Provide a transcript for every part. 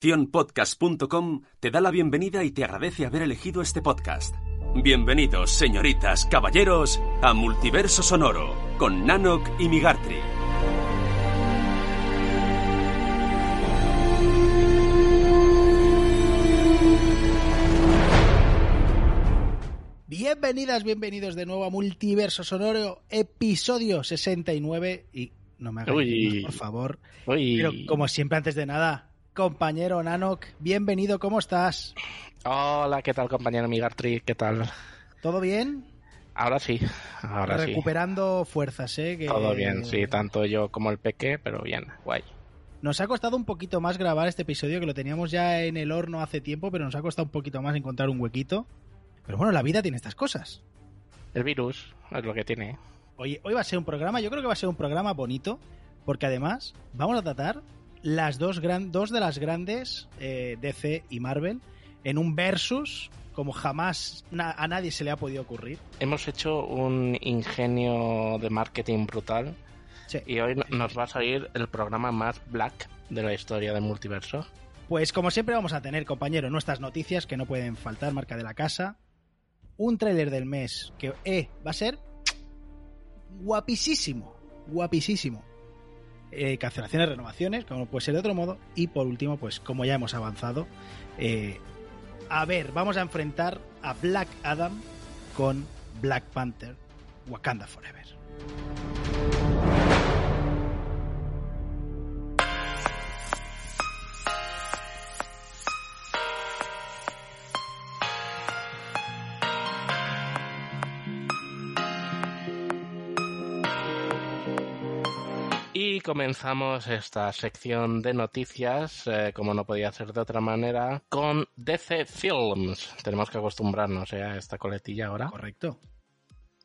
Podcast.com te da la bienvenida y te agradece haber elegido este podcast. Bienvenidos, señoritas, caballeros, a Multiverso Sonoro con Nanok y Migartri. Bienvenidas, bienvenidos de nuevo a Multiverso Sonoro, episodio 69. Y no me hagas Uy. por favor. Uy. Pero como siempre, antes de nada, compañero Nanok, bienvenido, ¿cómo estás? Hola, ¿qué tal, compañero Migartri? ¿Qué tal? ¿Todo bien? Ahora sí, ahora sí. Recuperando fuerzas, ¿eh? Que Todo bien, sí, tanto yo como el peque, pero bien, guay. Nos ha costado un poquito más grabar este episodio, que lo teníamos ya en el horno hace tiempo, pero nos ha costado un poquito más encontrar un huequito. Pero bueno, la vida tiene estas cosas. El virus es lo que tiene. Hoy, hoy va a ser un programa, yo creo que va a ser un programa bonito, porque además vamos a tratar las dos, gran, dos de las grandes eh, DC y Marvel en un versus como jamás na- a nadie se le ha podido ocurrir. Hemos hecho un ingenio de marketing brutal Sí. y hoy no- nos va a salir el programa más black de la historia del multiverso. Pues como siempre vamos a tener, compañero, nuestras noticias que no pueden faltar, marca de la casa. Un tráiler del mes que eh, va a ser guapísimo, guapísimo. Eh, cancelaciones, renovaciones, como puede ser de otro modo. Y por último, pues como ya hemos avanzado, eh, a ver, vamos a enfrentar a Black Adam con Black Panther, Wakanda Forever. Y comenzamos esta sección de noticias, eh, como no podía ser de otra manera, con DC Films. Tenemos que acostumbrarnos eh, a esta coletilla ahora. Correcto.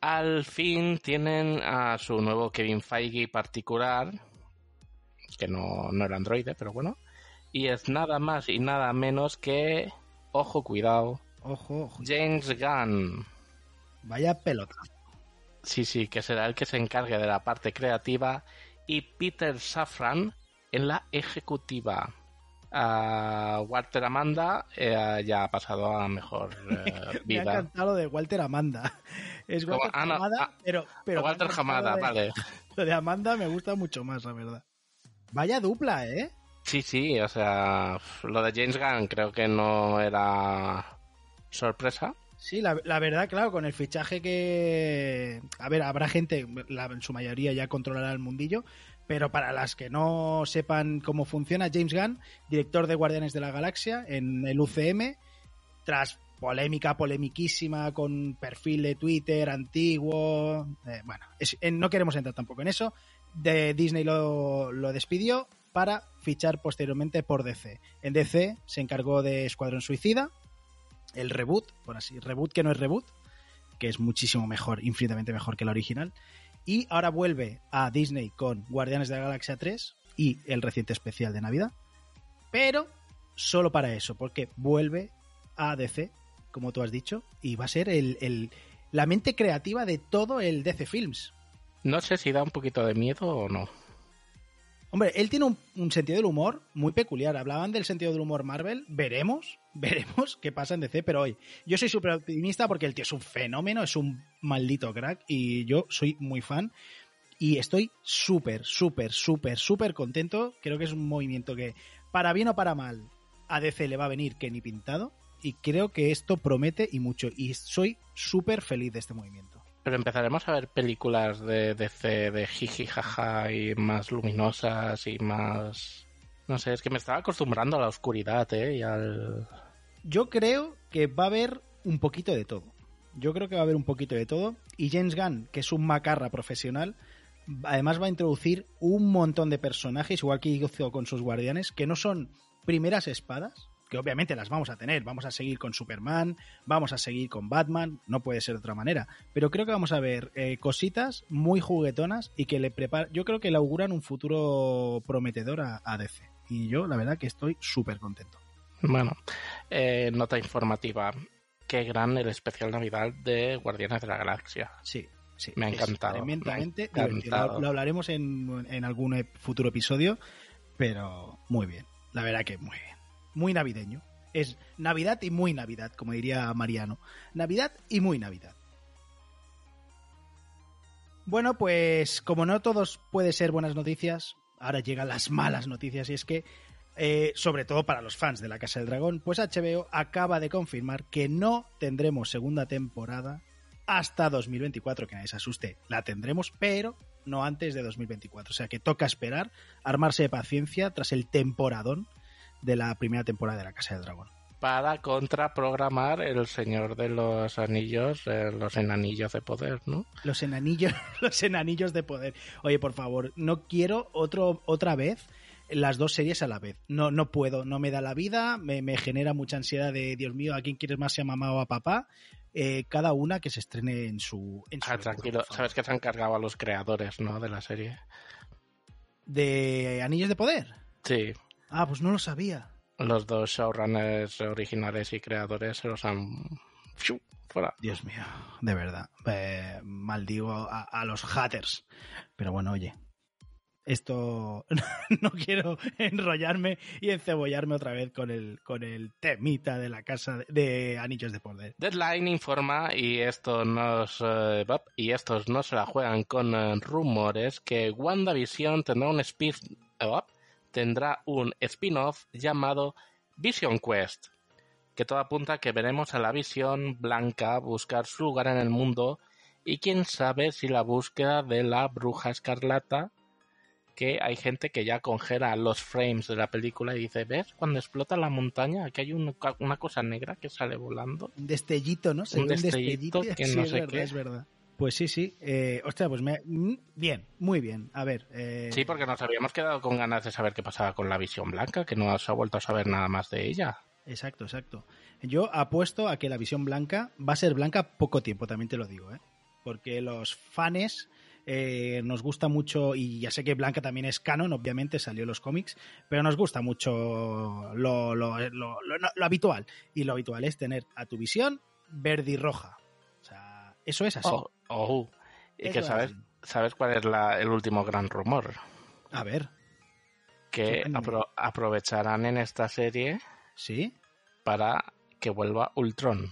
Al fin tienen a su nuevo Kevin Feige particular, que no, no era androide, pero bueno. Y es nada más y nada menos que, ojo, cuidado, Ojo, ojo. James Gunn. Vaya pelota. Sí, sí, que será el que se encargue de la parte creativa y Peter Safran en la ejecutiva. Walter Amanda eh, ya ha pasado a mejor eh, Me ha vida. encantado lo de Walter Amanda. Es Como- Walter ah, no, Hamada, ah, pero, pero Walter Hamada, de- vale. Lo de Amanda me gusta mucho más, la verdad. Vaya dupla, ¿eh? Sí, sí, o sea, lo de James Gunn creo que no era sorpresa. Sí, la, verdad, claro, con el fichaje que... A ver, habrá gente, la- en su mayoría ya controlará el mundillo, pero para las que no sepan cómo funciona, James Gunn, director de Guardianes de la Galaxia en el UCM, tras polémica, polemiquísima, con perfil de Twitter antiguo, eh, bueno, es- eh, no queremos entrar tampoco en eso, de Disney lo despidió para fichar posteriormente por DC. En DC se encargó de Escuadrón Suicida, el reboot, por así, reboot que no es reboot, que es muchísimo mejor, infinitamente mejor que la original. Y ahora vuelve a Disney con Guardianes de la Galaxia 3 y el reciente especial de Navidad. Pero solo para eso, porque vuelve a DC, como tú has dicho, y va a ser el, el- la mente creativa de todo el DC Films. No sé si da un poquito de miedo o no. Hombre, él tiene un, un sentido del humor muy peculiar. Hablaban del sentido del humor Marvel. Veremos, veremos qué pasa en DC. Pero hoy, yo soy súper optimista porque el tío es un fenómeno, es un maldito crack y yo soy muy fan. Y estoy súper, súper, súper, súper contento. Creo que es un movimiento que, para bien o para mal, a DC le va a venir que ni pintado. Y creo que esto promete y mucho. Y soy súper feliz de este movimiento. Pero empezaremos a ver películas de DC de jiji jaja y más luminosas y más... No sé, es que me estaba acostumbrando a la oscuridad, ¿eh? Y al... Yo creo que va a haber un poquito de todo. Yo creo que va a haber un poquito de todo. Y James Gunn, que es un macarra profesional, además va a introducir un montón de personajes, igual que hizo con sus guardianes, que no son primeras espadas, que obviamente las vamos a tener, vamos a seguir con Superman, vamos a seguir con Batman, no puede ser de otra manera, pero creo que vamos a ver eh, cositas muy juguetonas y que le prepara, yo creo que le auguran un futuro prometedor a, a DC. Y yo, la verdad, que estoy súper contento. Bueno, eh, nota informativa. Qué gran el especial Navidad de Guardianes de la Galaxia. Sí, sí. Me ha encantado, Tremendamente me ha divertido. encantado. Lo, lo hablaremos en, en algún ep- futuro episodio, pero muy bien. La verdad que muy bien. Muy navideño. Es Navidad y muy Navidad, como diría Mariano. Navidad y muy Navidad. Bueno, pues como no todos puede ser buenas noticias, ahora llegan las malas noticias y es que, eh, sobre todo para los fans de la Casa del Dragón, pues HBO acaba de confirmar que no tendremos segunda temporada hasta 2024, que nadie se asuste, la tendremos, pero no antes de 2024. O sea que toca esperar, armarse de paciencia tras el temporadón de la primera temporada de la Casa del Dragón. Para contraprogramar El Señor de los Anillos, eh, los enanillos de poder, ¿no? Los enanillos, los enanillos de poder. Oye, por favor, no quiero otro, otra vez las dos series a la vez. No, no puedo, no me da la vida, me, me genera mucha ansiedad de Dios mío, ¿a quién quieres más, si a mamá o a papá? Eh, cada una que se estrene en su. En su Ah, tranquilo, favor. sabes que se han cargado a los creadores, ¿no? De la serie. ¿De Anillos de Poder? Sí, Ah, pues no lo sabía. los dos showrunners originales y creadores se los han... ¡Fiu! Fuera. Dios mío, de verdad. Eh, maldigo a, a los haters. Pero bueno, oye. Esto no quiero enrollarme y encebollarme otra vez con el, con el temita de la casa de, Anillos de Poder. Deadline informa, y se- bop, y estos no se la juegan con eh, rumores, que WandaVision tendrá un spin bop, tendrá un spin-off llamado Vision Quest, que todo apunta a que veremos a la visión blanca buscar su lugar en el mundo y quién sabe si la búsqueda de la bruja escarlata que hay gente que ya congela los frames de la película y dice, ¿ves? Cuando explota la montaña, aquí hay un- una cosa negra que sale volando. Un destellito, ¿no? Se Un destellito y- que sí, no es sé verdad, qué. es verdad. Pues sí, sí. Eh, hostia, pues me... mm, bien, muy bien. A ver. eh, Sí, porque nos habíamos quedado con ganas de saber qué pasaba con la visión blanca, que no se ha vuelto a saber nada más de ella. Exacto, exacto. Yo apuesto a que la visión blanca va a ser blanca poco tiempo, también te lo digo, ¿eh? Porque los fans eh, nos gusta mucho, y ya sé que Blanca también es canon, obviamente salió en los cómics, pero nos gusta mucho lo, lo- lo- lo- habitual. Y lo habitual es tener a tu visión verde y roja. O sea, eso es así. Oh, oh. Y Eso que es sabes, sabes cuál es la- el último gran rumor, A ver, que apro- aprovecharán en esta serie ¿sí? para que vuelva Ultron.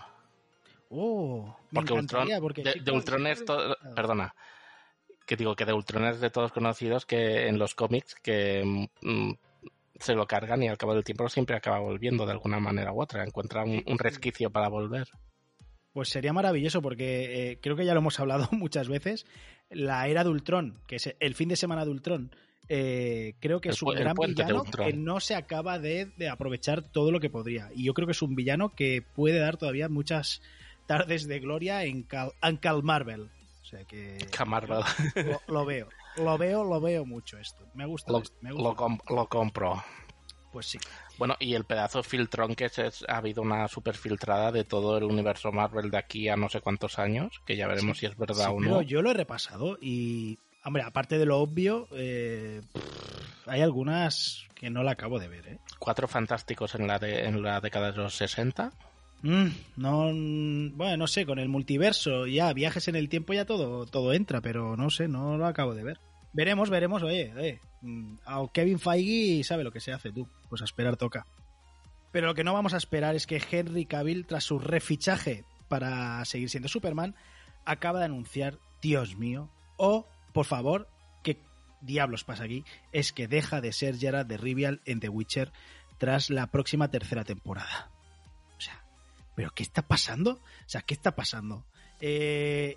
Oh, me Porque Ultron, porque de, Ultron es todo, perdona, que digo que de Ultron es de todos conocidos que en los cómics que mm, se lo cargan y al cabo del tiempo siempre acaba volviendo de alguna manera u otra, encuentra un, un resquicio para volver. Pues sería maravilloso porque eh, creo que ya lo hemos hablado muchas veces. La era de Ultron, que es el fin de semana de Ultron, eh, creo que El es un gran villano que no se acaba de, de aprovechar todo lo que podría. Y yo creo que es un villano que puede dar todavía muchas tardes de gloria en Cal, en Cal Marvel. Sea que Camargo, lo, lo veo, lo veo, lo veo mucho esto. Me gusta, lo, esto, me gusta. lo lo compro. Pues sí. Bueno, y el pedazo filtrón que se- ha habido una super filtrada de todo el universo Marvel de aquí a no sé cuántos años, que ya veremos si es verdad Sí, o pero no. yo lo he repasado y, hombre, aparte de lo obvio, eh, hay algunas que no la acabo de ver, ¿eh? Cuatro fantásticos en la, de, en la década de los 60. Mm, no, mm, bueno, no sé, con el multiverso, ya viajes en el tiempo ya todo, todo entra, pero no sé, no lo acabo de ver. Veremos, veremos, oye, oye, mm, a Kevin Feige sabe lo que se hace tú, pues a esperar toca. Pero lo que no vamos a esperar es que Henry Cavill, tras su refichaje para seguir siendo Superman, acaba de anunciar, Dios mío, o, por favor, ¿qué diablos pasa aquí? Es que deja de ser Gerard de Rivial en The Witcher tras la próxima tercera temporada. ¿Pero qué está pasando? O sea, ¿qué está pasando? Eh,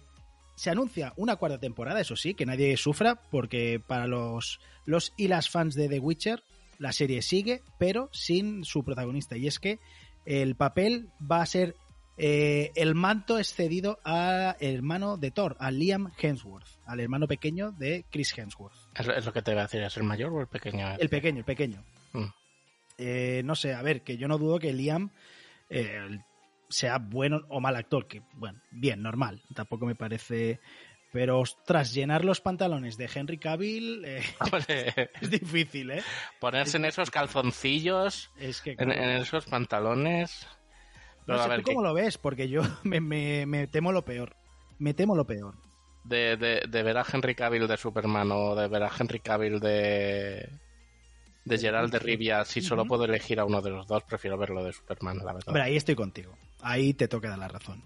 se anuncia una cuarta temporada, eso sí, que nadie sufra, porque para los, los y las fans de The Witcher, la serie sigue, pero sin su protagonista. Y es que el papel va a ser. eh, el manto es cedido al hermano de Thor, a Liam Hemsworth, al hermano pequeño de Chris Hemsworth. Es, lo que te voy a decir, ¿es el mayor o el pequeño? El pequeño, el pequeño. Mm. Eh, no sé, a ver, que yo no dudo que Liam eh, sea bueno o mal actor, que bueno, bien, normal, tampoco me parece... Pero ostras, llenar los pantalones de Henry Cavill eh, es difícil, ¿eh? ponerse en esos calzoncillos, Es que... en, en esos pantalones. no sé a ver, tú cómo ¿qué- lo ves, porque yo me, me- me temo lo peor. Me temo lo peor. de, de, de ver a Henry Cavill de Superman o de ver a Henry Cavill de de Gerald de Rivia, si solo puedo elegir a uno de los dos, prefiero verlo de Superman, la verdad. Hombre, ahí estoy contigo. Ahí te toca dar la razón.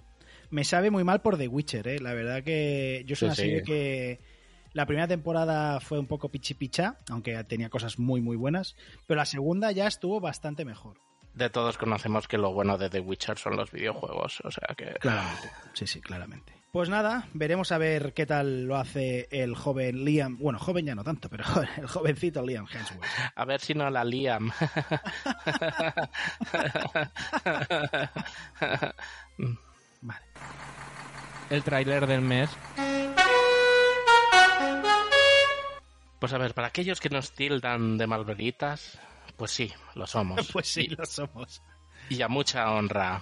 Me sabe muy mal por The Witcher, ¿eh? La verdad que yo soy Sí, una sí. serie que la primera temporada fue un poco pichipicha, aunque tenía cosas muy, muy buenas, pero la segunda ya estuvo bastante mejor. De todos conocemos que lo bueno de The Witcher son los videojuegos, o sea que... Claramente. Sí, sí, claramente. Pues nada, veremos a ver qué tal lo hace el joven Liam. Bueno, joven ya no tanto, pero el jovencito Liam Hemsworth. A ver si no la Liam. Vale. El tráiler del mes. Pues a ver, para aquellos que nos tildan de malveritas, pues sí, lo somos. Pues sí, Y- lo somos. y a mucha honra.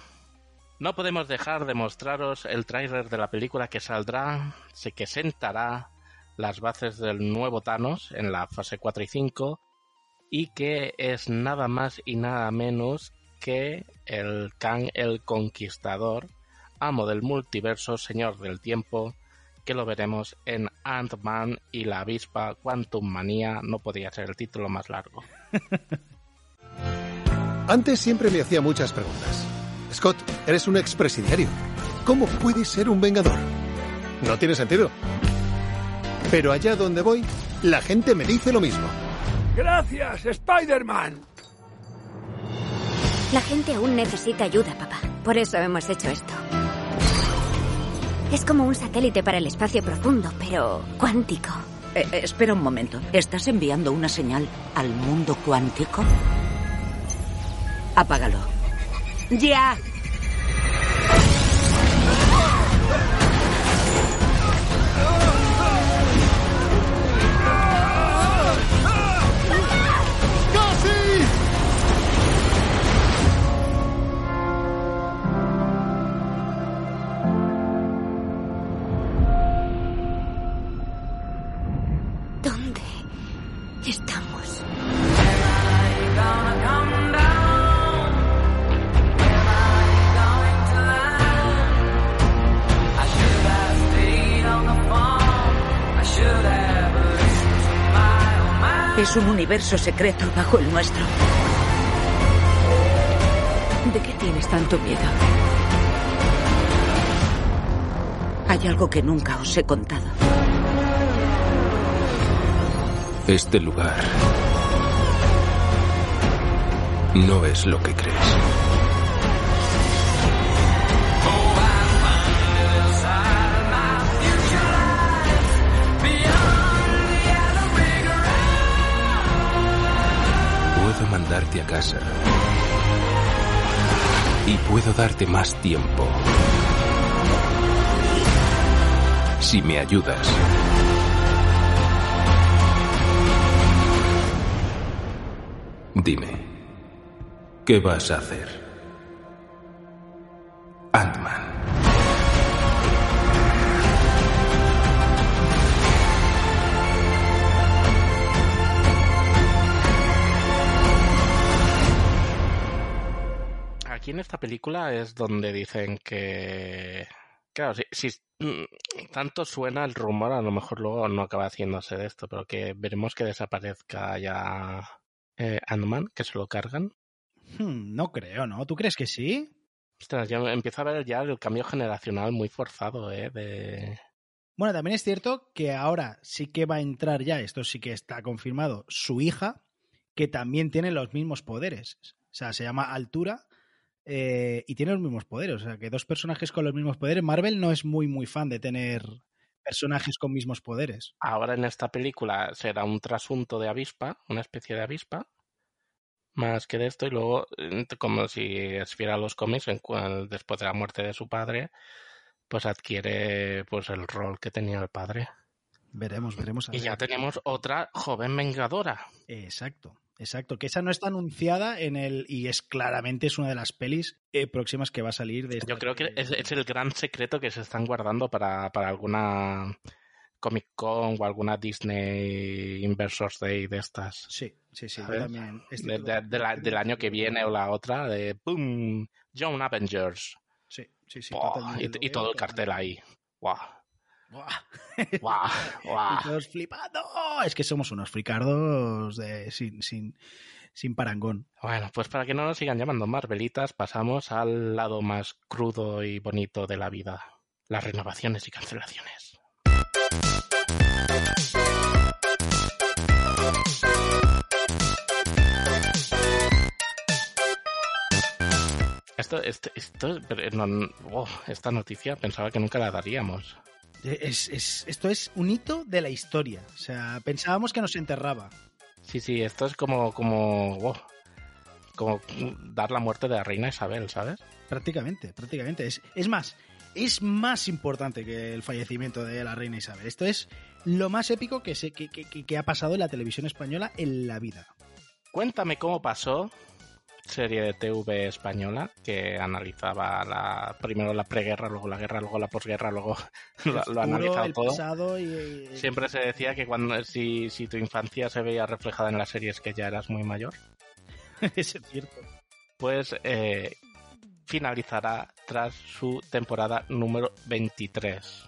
No podemos dejar de mostraros el tráiler de la película que saldrá, que sentará las bases del nuevo Thanos en la fase 4 y 5 y que es nada más y nada menos que el Kang el Conquistador, amo del multiverso, señor del tiempo, que lo veremos en Ant-Man y la avispa Quantum Manía, no podía ser el título más largo. Antes siempre me hacía muchas preguntas. Scott, eres un expresidiario. ¿Cómo puedes ser un vengador? No tiene sentido. Pero allá donde voy, la gente me dice lo mismo. Gracias, Spider-Man. La gente aún necesita ayuda, papá. Por eso hemos hecho esto. Es como un satélite para el espacio profundo, pero cuántico. Eh, eh, espera un momento. ¿Estás enviando una señal al mundo cuántico? Apágalo. ¡Ya! Universo secreto bajo el nuestro. ¿De qué tienes tanto miedo? Hay algo que nunca os he contado. Este lugar no es lo que crees. Mandarte a casa. Y puedo darte más tiempo. Si me ayudas. Dime, ¿qué vas a hacer? Película es donde dicen que. Claro, si, si mm, tanto suena el rumor, a lo mejor luego no acaba haciéndose de esto, pero que veremos que desaparezca ya eh, Ant-Man, que se lo cargan. Hmm, no creo, ¿no? ¿Tú crees que sí? Ostras, yo empiezo a ver ya el cambio generacional muy forzado, ¿eh? De... Bueno, también es cierto que ahora sí que va a entrar ya, esto sí que está confirmado, su hija, que también tiene los mismos poderes. O sea, se llama Altura eh, y tiene los mismos poderes. O sea, que dos personajes con los mismos poderes. Marvel no es muy, muy fan de tener personajes con mismos poderes. Ahora en esta película será un trasunto de avispa, una especie de avispa, más que de esto, y luego, eh, como si esfiera los cómics, en cual- después de la muerte de su padre, pues adquiere pues el rol que tenía el padre. Veremos, veremos. a Y ver. ya tenemos otra joven vengadora. Exacto. Exacto, que esa no está anunciada en el. Y es claramente es una de las pelis eh, próximas que va a salir de Yo creo que es, es, el gran secreto que se están guardando para, para alguna Comic Con o alguna Disney Inversors Day de estas. Sí, sí, sí. También. De, de, de la, del año que viene o la otra, de ¡Boom! John Avengers. Sí, sí, sí. y, y, todo el cartel ahí. ¡Wow! ¡Guau! y todos flipando. Es que somos unos fricardos de, sin, sin, sin parangón. Bueno, pues para que no nos sigan llamando Marvelitas, pasamos al lado más crudo y bonito de la vida. Las renovaciones y cancelaciones. Esto, esto, esto, no, oh, esta noticia pensaba que nunca la daríamos. Es, es, esto es un hito de la historia. O sea, pensábamos que nos enterraba. Sí, sí, esto es como, como, como dar la muerte de la reina Isabel, ¿sabes? Prácticamente, prácticamente. Es, es más, es más importante que el fallecimiento de la reina Isabel. Esto es lo más épico que, se, que, que, que ha pasado en la televisión española en la vida. Cuéntame cómo pasó serie de TV española que analizaba la primero la preguerra, luego la guerra, luego la posguerra, luego lo, lo analizaba todo. Y... Siempre se decía que cuando si, si tu infancia se veía reflejada en las series que ya eras muy mayor. es cierto. Pues eh, finalizará tras su temporada número 23.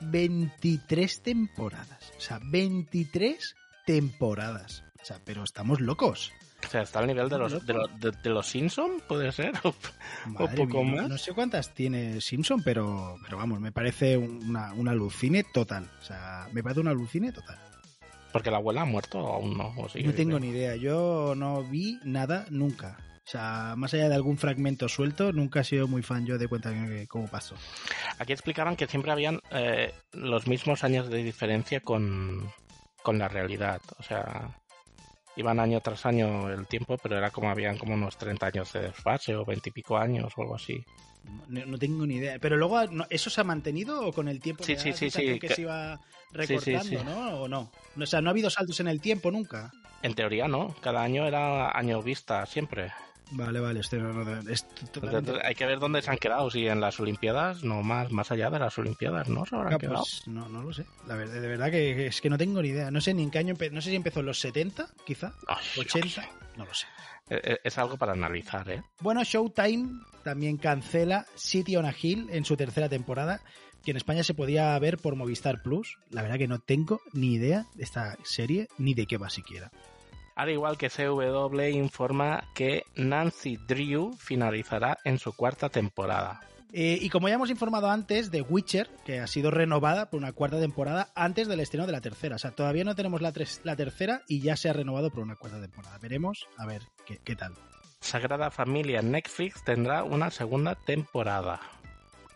23 temporadas. O sea, 23 temporadas. O sea, pero estamos locos. O sea, está al nivel de los, de, los, de, de los Simpson, puede ser. o poco mía, más. No sé cuántas tiene Simpson, pero, pero vamos, me parece una, una alucine total. O sea, me parece una alucine total. Porque la abuela ha muerto o aún no. O sigue no tengo ni idea. Yo no vi nada nunca. O sea, más allá de algún fragmento suelto, nunca he sido muy fan yo de cuenta que cómo pasó. Aquí explicaban que siempre habían eh, los mismos años de diferencia con, con la realidad. O sea, iban año tras año el tiempo, pero era como habían como unos 30 años de desfase o 20 y pico años o algo así. No, no tengo ni idea. Pero luego, ¿no- ¿eso se ha mantenido o con el tiempo Sí, sí, sí, sí, que que- se iba Sí, recortando, sí, sí. ¿no? ¿O no? O sea, no ha habido saltos en el tiempo nunca. En teoría no, cada año era año vista siempre. Vale, vale, estoy, no, no, es totalmente- hay que ver dónde se han quedado, si en las Olimpiadas, no más, más allá de las Olimpiadas, ¿no? Se habrán Ah, quedado. pues, no, no lo sé. La verdad, de verdad que es que no tengo ni idea. No sé ni en qué año. No sé si empezó en los 70, quizá. Ay, yo 80. No lo sé. Eh, eh, Es algo para analizar, ¿eh? Bueno, Showtime también cancela City on a Hill en su tercera temporada, que en España se podía ver por Movistar Plus. La verdad que no tengo ni idea de esta serie ni de qué va siquiera. Al igual que CW informa que Nancy Drew finalizará en su cuarta temporada. Eh, y como ya hemos informado antes, The Witcher, que ha sido renovada por una cuarta temporada antes del estreno de la tercera. O sea, todavía no tenemos la, tres- la tercera y ya se ha renovado por una cuarta temporada. Veremos a ver qué, qué tal. Sagrada Familia Netflix tendrá una segunda temporada.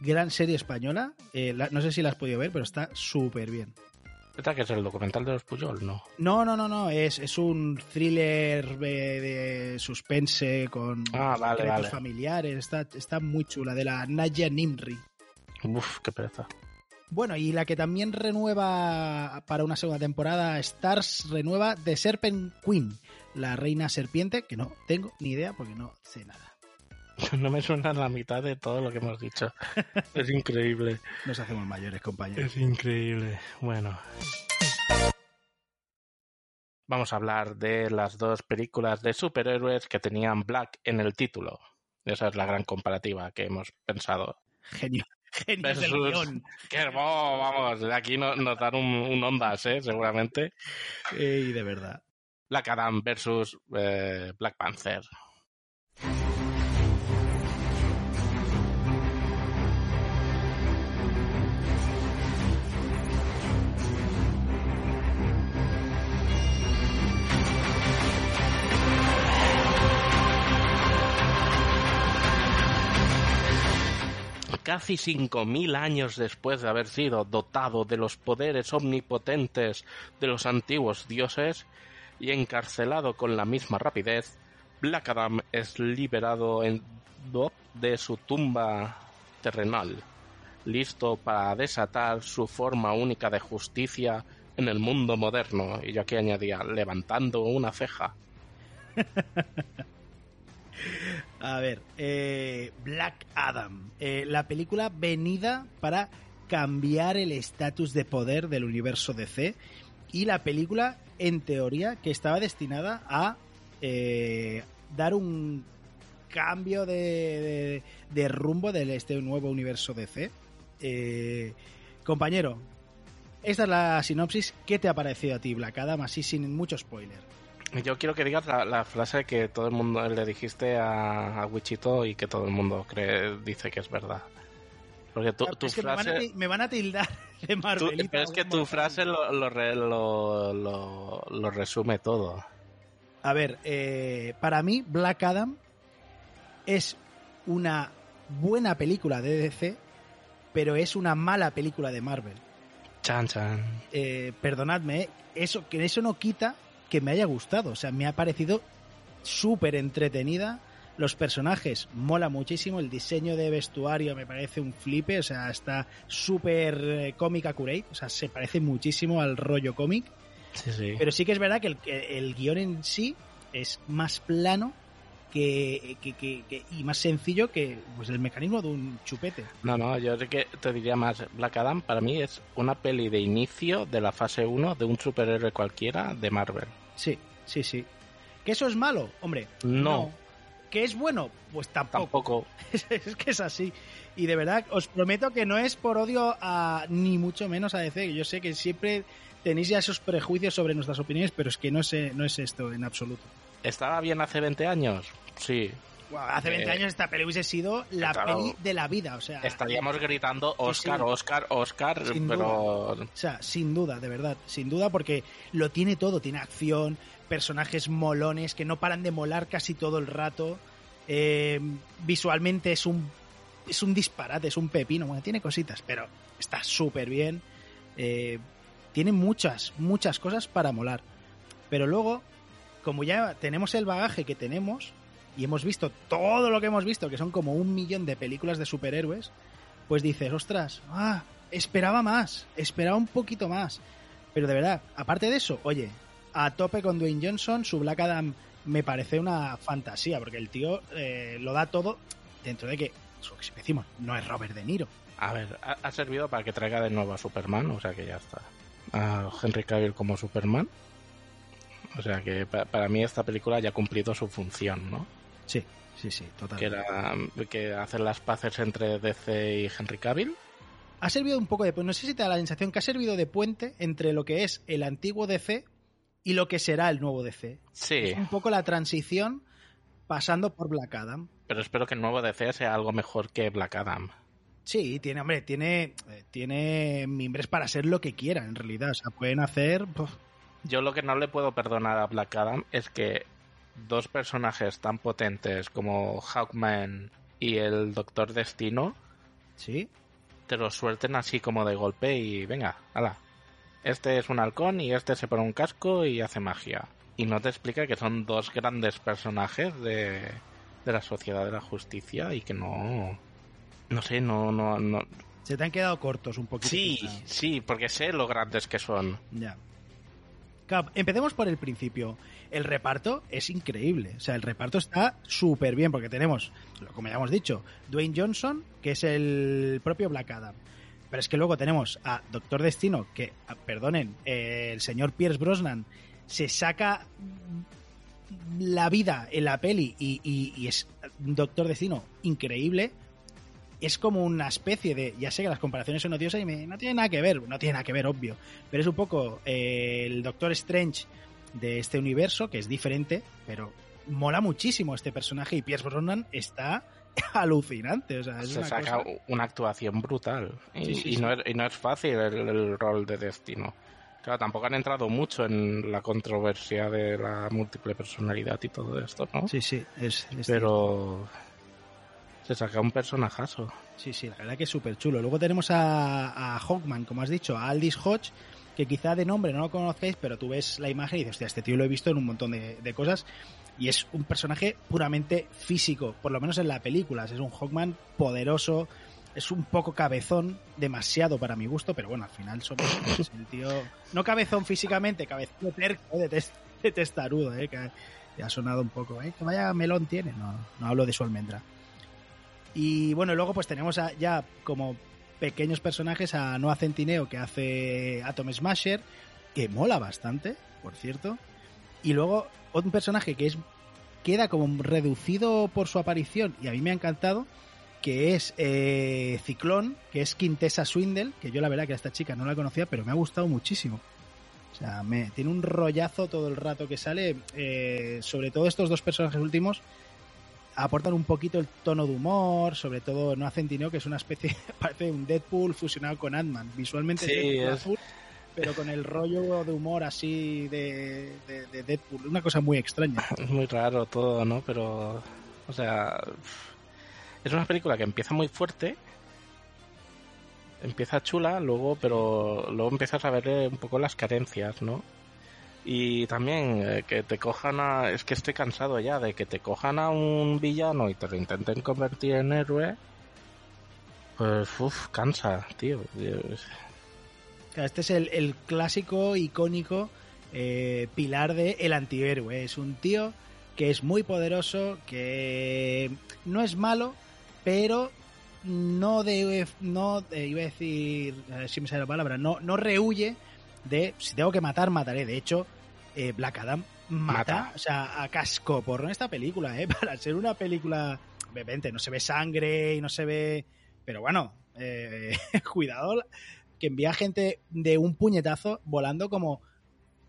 Gran serie española. eh, la- no sé si la has podido ver, pero está súper bien. ¿Esta que es el documental de los Puyol? No. No, no, no, no. Es, es un thriller eh, de suspense con Ah, vale, secretos vale. familiares. Está, está muy chula, de la Naya Nimri. Uf, qué pereza. Bueno, y la que también renueva para una segunda temporada, Stars renueva The Serpent Queen, la reina serpiente, que no tengo ni idea porque no sé nada. No me suena la mitad de todo lo que hemos dicho. Es increíble. Nos hacemos mayores, compañeros. Es increíble. Bueno. Vamos a hablar de las dos películas de superhéroes que tenían Black en el título. Esa es la gran comparativa que hemos pensado. Genio. Genio del Versus- guion. Qué hermoso, vamos, de aquí no- nos dan un, un ondas, ¿eh? Seguramente. Y de verdad. Black Adam versus eh, Black Panther. Casi 5.000 años después de haber sido dotado de los poderes omnipotentes de los antiguos dioses y encarcelado con la misma rapidez, Black Adam es liberado en de su tumba terrenal, listo para desatar su forma única de justicia en el mundo moderno, y yo aquí añadía, levantando una ceja. A ver, eh, Black Adam, eh, la película venida para cambiar el estatus de poder del universo DC y la película, en teoría, que estaba destinada a eh, dar un cambio de, de, de rumbo de este nuevo universo DC. Compañero, esta es la sinopsis. ¿Qué te ha parecido a ti, Black Adam? Así sin mucho spoiler. Yo quiero que digas la, la, frase que todo el mundo le dijiste a, a Wichito y que todo el mundo cree, dice que es verdad. Porque tu, tu es que frase. Me van, a, me van, a, tildar de Marvel. Tú, pero es que tu frase lo, lo, lo, lo, lo resume todo. A ver, eh, para mí, Black Adam es una buena película de DC, pero es una mala película de Marvel. Chan, chan. Eh, perdonadme, eso, que eso no quita que me haya gustado. O sea, me ha parecido súper entretenida. Los personajes mola muchísimo. El diseño de vestuario me parece un flipe. O sea, está súper eh, cómica accurate. O sea, se parece muchísimo al rollo cómic. Sí, sí. Pero sí que es verdad que el, el guion en sí es más plano que, que, que, que, y más sencillo que pues el mecanismo de un chupete. No, no, yo sé que te diría más, Black Adam para mí es una peli de inicio de la fase 1 de un superhéroe cualquiera de Marvel. Sí, sí, sí. ¿Que eso es malo? Hombre, no. no. ¿Que es bueno? Pues tampoco. Tampoco. Es, es, que es así. Y de verdad, os prometo que no es por odio a ni mucho menos a DC. Yo sé que siempre tenéis ya esos prejuicios sobre nuestras opiniones, pero es que no es, no es esto en absoluto. ¿Estaba bien hace 20 años? Sí. Wow, hace 20 eh, años esta peli hubiese sido la claro, peli de la vida, o sea... Estaríamos gritando Oscar, sí, sí. Oscar, Oscar, sin pero... Duda. O sea, sin duda, de verdad, sin duda, porque lo tiene todo, tiene acción, personajes molones que no paran de molar casi todo el rato, eh, visualmente es un, es un disparate, es un pepino, bueno, tiene cositas, pero está súper bien, eh, tiene muchas, muchas cosas para molar, pero luego, como ya tenemos el bagaje que tenemos, y hemos visto todo lo que hemos visto, que son como un millón de películas de superhéroes, pues dices, ostras, ah, esperaba más, esperaba un poquito más. Pero de verdad, aparte de eso, oye, a tope con Dwayne Johnson, su Black Adam me parece una fantasía, porque el tío eh, lo da todo dentro de que, eso que decimos, no es Robert De Niro. A ver, ha, ha, servido para que traiga de nuevo a Superman, o sea que ya está. A Henry Cavill como Superman. O sea que para, para mí esta película ya ha cumplido su función, ¿no? Sí, sí, sí, total. Que era que hacer las paces entre DC y Henry Cavill. Ha servido un poco de. No sé si te da la sensación que ha servido de puente entre lo que es el antiguo DC y lo que será el nuevo DC. Sí. Es un poco la transición pasando por Black Adam. Pero espero que el nuevo DC sea algo mejor que Black Adam. Sí, tiene, hombre, tiene, tiene mimbres para ser lo que quieran, en realidad. O sea, pueden hacer. Yo lo que no le puedo perdonar a Black Adam es que dos personajes tan potentes como Hawkman y el Doctor Destino, ¿sí? Te lo suelten así como de golpe y venga, ala. Este es un halcón y este se pone un casco y hace magia. Y no te explica que son dos grandes personajes de, de la sociedad de la justicia y que no. No sé, no, no, no. Se te han quedado cortos un poquito. Sí, sí, porque sé lo grandes que son. Ya. Empecemos por el principio. El reparto es increíble. O sea, el reparto está súper bien porque tenemos, como ya hemos dicho, Dwayne Johnson, que es el propio Black Adam. Pero es que luego tenemos a Doctor Destino, que, perdonen, eh, el señor Pierce Brosnan se saca la vida en la peli y, y, y es Doctor Destino increíble es como una especie de. Ya sé que las comparaciones son odiosas y me, no tiene nada que ver, no tiene nada que ver, obvio. Pero es un poco eh, el Doctor Strange de este universo, que es diferente, pero mola muchísimo este personaje y Pierce Brosnan está alucinante. O sea, es Se una saca cosa... una actuación brutal. Y, Sí, sí, y sí. No, es, y no es fácil el, el rol de destino. Claro, tampoco han entrado mucho en la controversia de la múltiple personalidad y todo esto, ¿no? Sí, sí, es, es Pero se saca un personajazo. Sí, sí, la verdad que es súper chulo. Luego tenemos a, a Hawkman, como has dicho, a Aldis Hodge, que quizá de nombre no lo conozcáis, pero tú ves la imagen y dices, hostia, este tío lo he visto en un montón de, cosas. Y es un personaje puramente físico, por lo menos en la película. Es un Hawkman poderoso, es un poco cabezón, demasiado para mi gusto, pero bueno, al final somos el tío. No cabezón físicamente, cabezón terco, de, test, de testarudo, ¿eh? Que, ha sonado un poco, ¿eh? Que vaya melón tiene. No hablo de su almendra. Y bueno, luego pues tenemos a- ya como pequeños personajes a Noah Centineo que hace Atom Smasher, que mola bastante, por cierto. Y luego otro personaje que es queda como reducido por su aparición y a mí me ha encantado, que es eh, Ciclón, que es Quintessa Swindle, que yo la verdad que a esta chica no la conocía, pero me ha gustado muchísimo. O sea, me, tiene un rollazo todo el rato que sale. eh, sobre todo estos dos personajes últimos aportan un poquito el tono de humor, sobre todo no Centineo, que es una especie, parece un Deadpool fusionado con Ant-Man. Visualmente Sí, es- azul, pero con el rollo de humor así de, de- de Deadpool. Una cosa muy extraña. Es muy raro todo, ¿no? Pero, o sea, es una película que empieza muy fuerte, empieza chula, luego, pero luego empiezas a ver eh, un poco las carencias, ¿no? Y también eh, que te cojan a... Es que estoy cansado ya de que te cojan a un villano y te lo intenten convertir en héroe. Pues, uff, cansa, tío. Este es el, clásico, icónico eh, pilar de el antihéroe. Es un tío que es muy poderoso, que no es malo, pero no debe, no iba a decir, a ver si me sale la palabra, no, no rehuye de si tengo que matar, mataré. De hecho, eh, Black Adam mata, Mata. o sea, a casco porro en esta película, ¿eh? Para ser una película, obviamente, no se ve sangre y no se ve, pero bueno, eh, cuidado que envía gente de un puñetazo volando como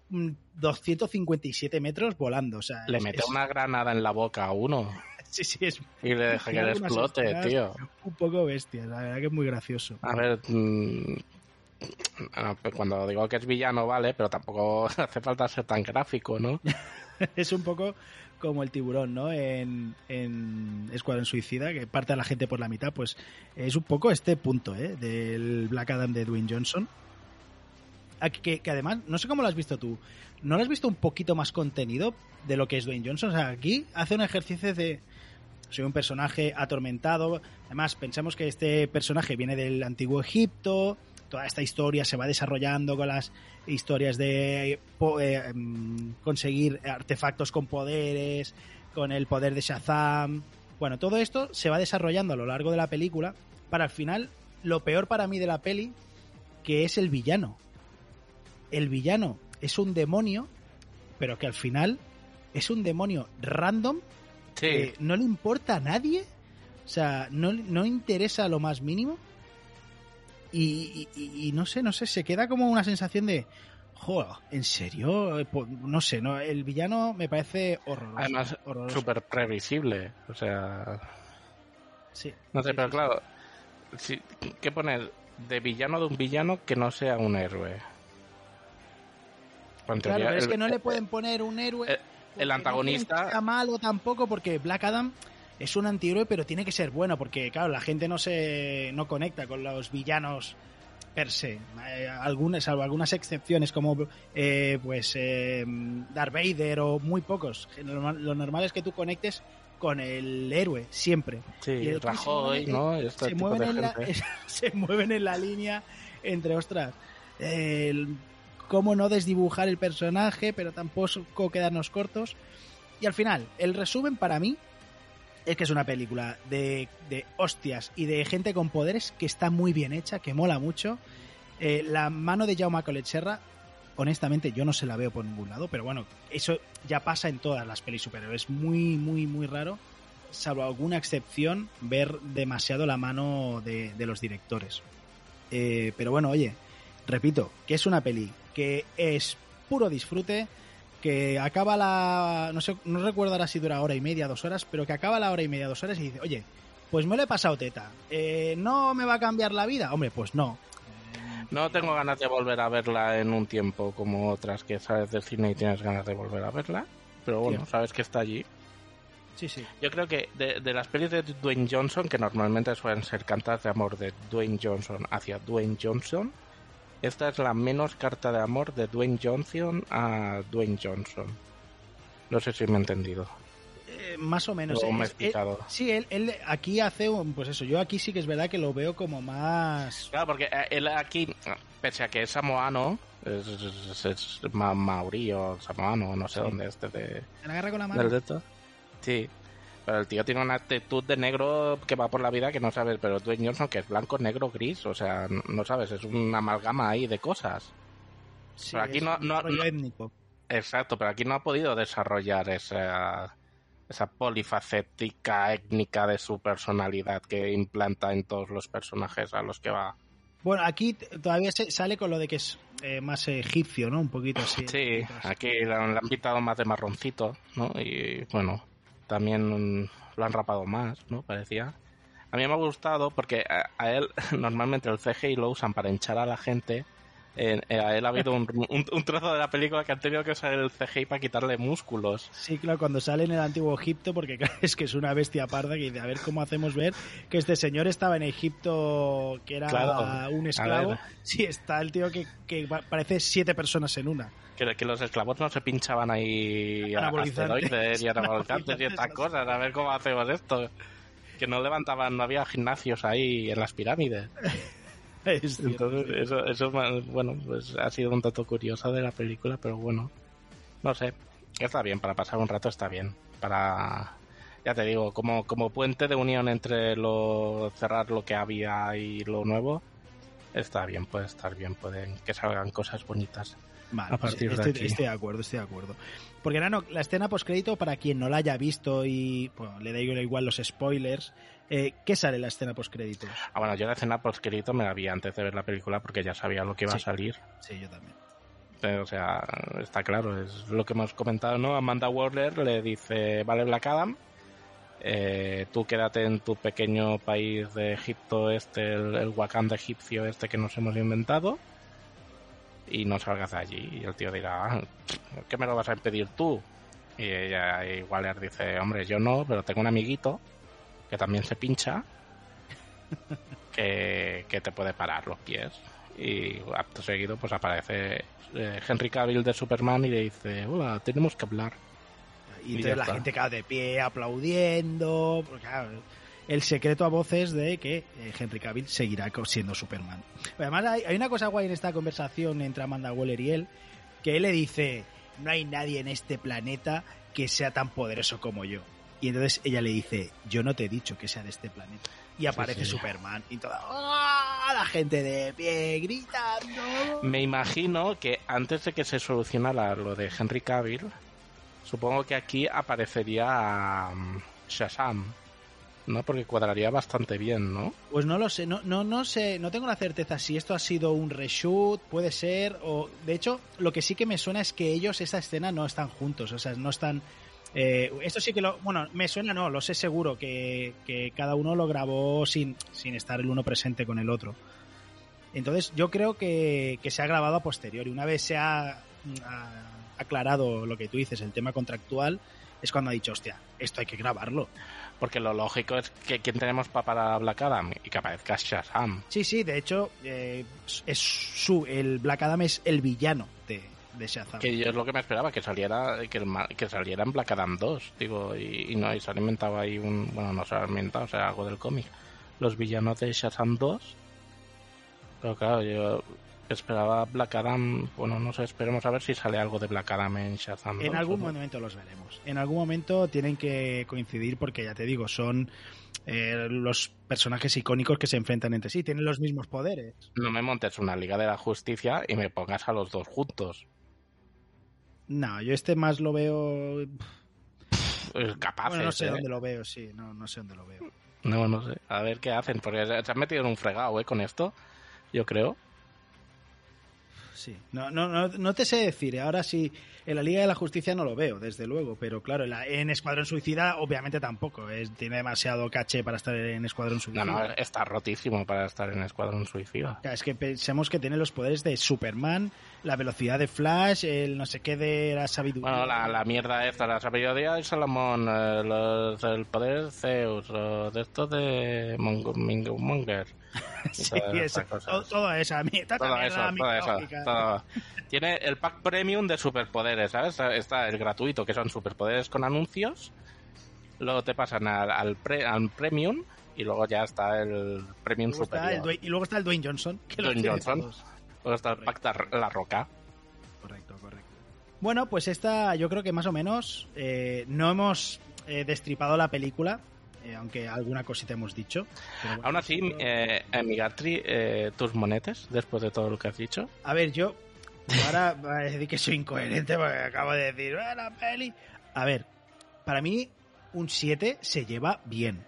mm, 257 metros volando. O sea, Le es- mete es- una granada en la boca a uno Sí, sí, es y le deja que le explote, tío. un poco bestia. La verdad que es muy gracioso. A ver, mm, cuando digo que es villano, vale, pero tampoco hace falta ser tan gráfico, ¿no? es un poco como el tiburón, ¿no? En, en Escuadrón Suicida, que parte a la gente por la mitad, pues es un poco este punto, ¿eh? Del Black Adam de Dwayne Johnson. Ah, Que, que además, no sé cómo lo has visto tú, ¿no lo has visto un poquito más contenido de lo que es Dwayne Johnson? O sea, aquí hace un ejercicio de... Soy un personaje atormentado. Además, pensamos que este personaje viene del antiguo Egipto. Toda esta historia se va desarrollando con las historias de eh, mm, conseguir artefactos con poderes, con el poder de Shazam. Bueno, todo esto se va desarrollando a lo largo de la película para al final lo peor para mí de la peli, que es el villano. El villano es un demonio, pero que al final es un demonio random Sí, que no le importa a nadie, o sea, no, no interesa lo más mínimo. Y, y- y no sé, no sé, se queda como una sensación de, joder, ¿en serio? Eh, No sé, no, el villano me parece horroroso. además, súper previsible. O sea, Sí. no sé, Sí, pero sí, claro, ¿qué poner de villano de un villano que no sea un héroe? En Claro, es que no le el- pueden poner un héroe. el- no antagonista- sea malo tampoco, porque Black Adam es un antihéroe, pero tiene que ser bueno, porque claro, la gente no se no conecta con los villanos per se. Eh, algunas, salvo algunas excepciones como eh, pues eh, Darth Vader o muy pocos. Lo normal, lo normal es que tú conectes con el héroe siempre. Sí, Y el- Rajoy, se ¿no? mueven- Este se, tipo mueven de en la, gente. se mueven en la línea entre, ostras, el- cómo no desdibujar el personaje, pero tampoco quedarnos cortos. Y al final, el resumen para mí es que es una película de, de hostias y de gente con poderes que está muy bien hecha, que mola mucho. Eh, la mano de Jaume Coletserra, honestamente, yo no se la veo por ningún lado, pero bueno, eso ya pasa en todas las pelis superhéroes. Es muy, muy, muy raro, salvo alguna excepción, ver demasiado la mano de, de los directores. Eh, pero bueno, oye, repito, que es una peli que es puro disfrute, que acaba la. No sé, no recuerdo ahora si dura hora y media, dos horas, pero que acaba la hora y media, dos horas y dice, oye, pues me lo he pasado teta. Eh, ¿No me va a cambiar la vida? Hombre, pues no. No tengo ganas de volver a verla en un tiempo como otras que sabes del cine y tienes ganas de volver a verla. Pero bueno, Tío. sabes que está allí. Sí, sí. Yo creo que de, de las pelis de Dwayne Johnson, que normalmente suelen ser cartas de amor de Dwayne Johnson hacia Dwayne Johnson, esta es la menos carta de amor de Dwayne Johnson a Dwayne Johnson. No sé si me he entendido. Eh, más o menos. Lo Es- mezclado. él- sí, él, él aquí hace un. Pues eso, yo aquí sí que es verdad que lo veo como más. Claro, porque eh, él aquí, pese a que es samoano, es, es, ma- samoano, no sé Sí. dónde este de, ¿Se la agarra con la del mano? de esto. Sí. Pero el tío tiene una actitud de negro que va por la vida que no sabes, pero Dwayne Johnson que es blanco, negro, gris, o sea, no sabes, es una amalgama ahí de cosas. Sí, pero aquí es no- un no- no- étnico. Exacto, pero aquí no ha podido desarrollar esa, esa polifacética étnica de su personalidad que implanta en todos los personajes a los que va. Bueno, aquí todavía se sale con lo de que es eh, más egipcio, ¿no? Un poquito así. Sí, aquí le han pintado más de marroncito, ¿no? Y bueno, también lo han rapado más, ¿no? Parecía. A mí me ha gustado porque a, a él normalmente el CGI lo usan para hinchar a la gente. Eh, eh, a él ha habido un, un- un trozo de la película que han tenido que usar el CGI para quitarle músculos. Sí, claro, cuando sale en el antiguo Egipto, porque claro, es que es una bestia parda que dice, a ver cómo hacemos ver que este señor estaba en Egipto, que era Claro, un esclavo. Sí, está el tío que, que parece siete personas en una. Que, que los esclavos no se pinchaban ahí a Anabolizantes. y anabolizantes y estas cosas. A ver cómo hacemos esto. Que no levantaban, no había gimnasios ahí en las pirámides. Es Entonces, eso, eso es, bueno, pues ha sido un dato curioso de la película, pero bueno, no sé, está bien, para pasar un rato está bien, para, ya te digo, como, como puente de unión entre lo cerrar lo que había y lo nuevo, está bien, puede estar bien, pueden que salgan cosas bonitas. Vale, a partir pues de estoy, aquí. estoy de acuerdo, estoy de acuerdo. Porque Nano, la escena postcrédito, para quien no la haya visto y bueno, le da igual los spoilers, eh, ¿qué sale la escena postcrédito? Ah, bueno, yo la escena poscrito me la vi antes de ver la película porque ya sabía lo que iba Sí. a salir. Sí, yo también. Pero, o sea, está claro, es lo que hemos comentado, ¿no? Amanda Waller le dice, vale, Black Adam, eh, tú quédate en tu pequeño país de Egipto, este, el, el Wakanda egipcio este que nos hemos inventado, y no salgas de allí. Y el tío dirá, "Ah, ¿qué me lo vas a impedir tú? Y ella, Waller dice, hombre, yo no, pero tengo un amiguito que también se pincha, que, que te puede parar los pies. Y acto seguido pues aparece eh, Henry Cavill de Superman y le dice, hola, tenemos que hablar. Y Y entonces la está. gente queda de pie aplaudiendo. Porque, claro, el secreto a voces de que eh, Henry Cavill seguirá siendo Superman. Además, hay, hay una cosa guay en esta conversación entre Amanda Waller y él, que él le dice, no hay nadie en este planeta que sea tan poderoso como yo. Y entonces ella le dice, yo no te he dicho que sea de este planeta. Y aparece sí. Superman y toda ¡ah! la gente de pie gritando. Me imagino que antes de que se solucionara lo de Henry Cavill, supongo que aquí aparecería um, Shazam, ¿no? Porque cuadraría bastante bien, ¿no? Pues no lo sé, no, no, no sé, no tengo la certeza si esto ha sido un reshoot, puede ser, o de hecho, lo que sí que me suena es que ellos, esta escena, no están juntos, o sea, no están. eh, esto sí que lo. Bueno, me suena, no, lo sé seguro, que, que cada uno lo grabó sin, sin estar el uno presente con el otro. Entonces, yo creo que, que se ha grabado a posteriori. Una vez se ha, ha aclarado lo que tú dices, el tema contractual, es cuando ha dicho, hostia, esto hay que grabarlo. Porque lo lógico es que ¿quién tenemos para, para Black Adam? Y que aparezca Shazam. Sí, sí, de hecho, eh, es su, el Black Adam es el villano de, de Shazam. Que yo es lo que me esperaba, que saliera que, el que saliera en Black Adam 2, digo, y, y no, y se ha inventado ahí un... Bueno, no se ha inventado, o sea, algo del cómic. Los villanos de Shazam 2. Pero claro, yo esperaba Black Adam... Bueno, no sé, esperemos a ver si sale algo de Black Adam en Shazam 2. En algún ¿no? momento los veremos. En algún momento tienen que coincidir porque ya te digo, son eh, los personajes icónicos que se enfrentan entre sí, tienen los mismos poderes. No me montes una Liga de la Justicia y me pongas a los dos juntos. No, yo este más lo veo... Capaces, Bueno, no sé ¿eh? dónde lo veo, sí, no, no sé dónde lo veo. No, no sé. A ver qué hacen, porque se han metido en un fregado, ¿eh? Con esto, yo creo. Sí, no, no, no, no te sé decir, ¿eh? ahora sí, en la Liga de la Justicia no lo veo, desde luego, pero claro, en, la- en Escuadrón Suicida obviamente tampoco, es, tiene demasiado caché para estar en Escuadrón Suicida. No, no, está rotísimo para estar en Escuadrón Suicida. Es que pensemos que tiene los poderes de Superman, la velocidad de Flash, el no sé qué de la sabiduría. Bueno, la, la mierda esta, la sabiduría de Salomón, eh, los- el poder de Zeus, los de estos de Monger. y sí, eso, todo, todo esa todo eso, mitológica. todo. Tiene el pack premium de superpoderes, ¿sabes? Está el gratuito, que son superpoderes con anuncios. luego te pasan al, al, pre- al Premium y luego ya está el Premium Luego superior. el y luego está el Dwayne Johnson. Que Dwayne Johnson. todos. Luego está el Pacta La Roca. Correcto, correcto. Bueno, pues esta yo creo que más o menos eh, no hemos eh, destripado la película, eh, aunque alguna cosita hemos dicho. bueno, Aún así, eh, Migatri, eh, tus monetes, después de todo lo que has dicho. A ver, yo ahora voy a decir que soy incoherente porque acabo de decir, "Ah, la peli. A ver, para mí un 7 se lleva bien.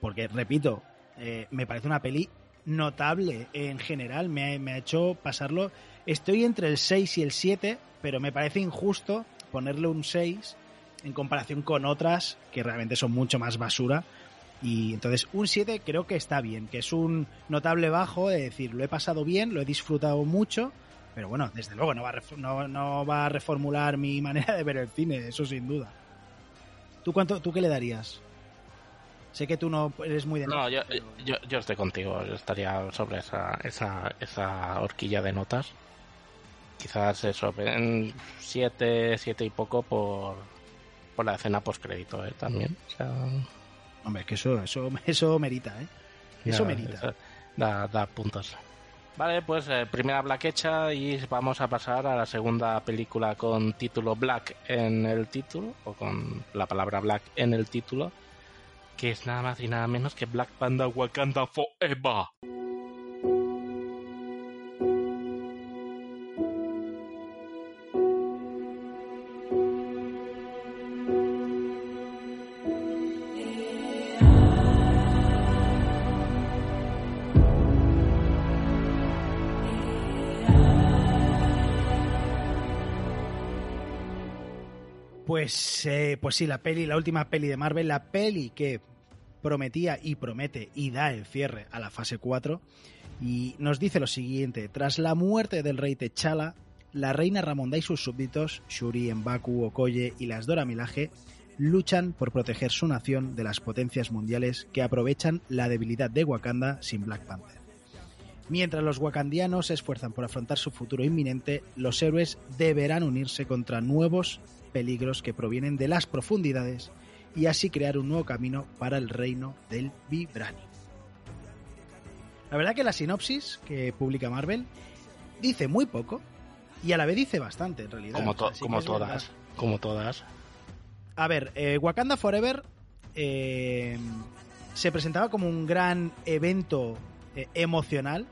Porque, repito, eh, me parece una peli notable en general. Me ha, me ha hecho pasarlo. Estoy entre el 6 y el 7, pero me parece injusto ponerle un 6 en comparación con otras que realmente son mucho más basura. Y entonces un 7 creo que está bien, que es un notable bajo de decir, lo he pasado bien, lo he disfrutado mucho, pero bueno, desde luego no va a, no, no va a reformular mi manera de ver el cine, eso sin duda. ¿Tú, cuánto, ¿Tú qué le darías? Sé que tú no eres muy de... No, yo, pero- yo, yo estoy contigo. Yo estaría sobre esa, esa, esa horquilla de notas. Quizás eso, en siete, siete y poco por, por la escena postcrédito, ¿eh? También. O sea, Hombre, que eso, eso, eso merita, ¿eh? Eso ya, merita. eso Da, da puntos. Vale, pues eh, primera Black hecha y vamos a pasar a la segunda película con título Black en el título, o con la palabra Black en el título, que es nada más y nada menos que Black Panda Wakanda Forever. Pues, eh, pues sí, la peli, la última peli de Marvel, la peli que prometía y promete y da el cierre a la fase 4. Y nos dice lo siguiente: tras la muerte del rey T'Challa, la reina Ramonda y sus súbditos, Shuri, M'Baku, Okoye y las Dora Milaje, luchan por proteger su nación de las potencias mundiales que aprovechan la debilidad de Wakanda sin Black Panther. Mientras los wakandianos se esfuerzan por afrontar su futuro inminente, los héroes deberán unirse contra nuevos peligros que provienen de las profundidades y así crear un nuevo camino para el reino del Vibranium. La verdad que la sinopsis que publica Marvel dice muy poco y a la vez dice bastante en realidad. Como, to- O sea, sí que como es verdad. todas. Como todas. A ver, eh, Wakanda Forever eh, se presentaba como un gran evento eh, emocional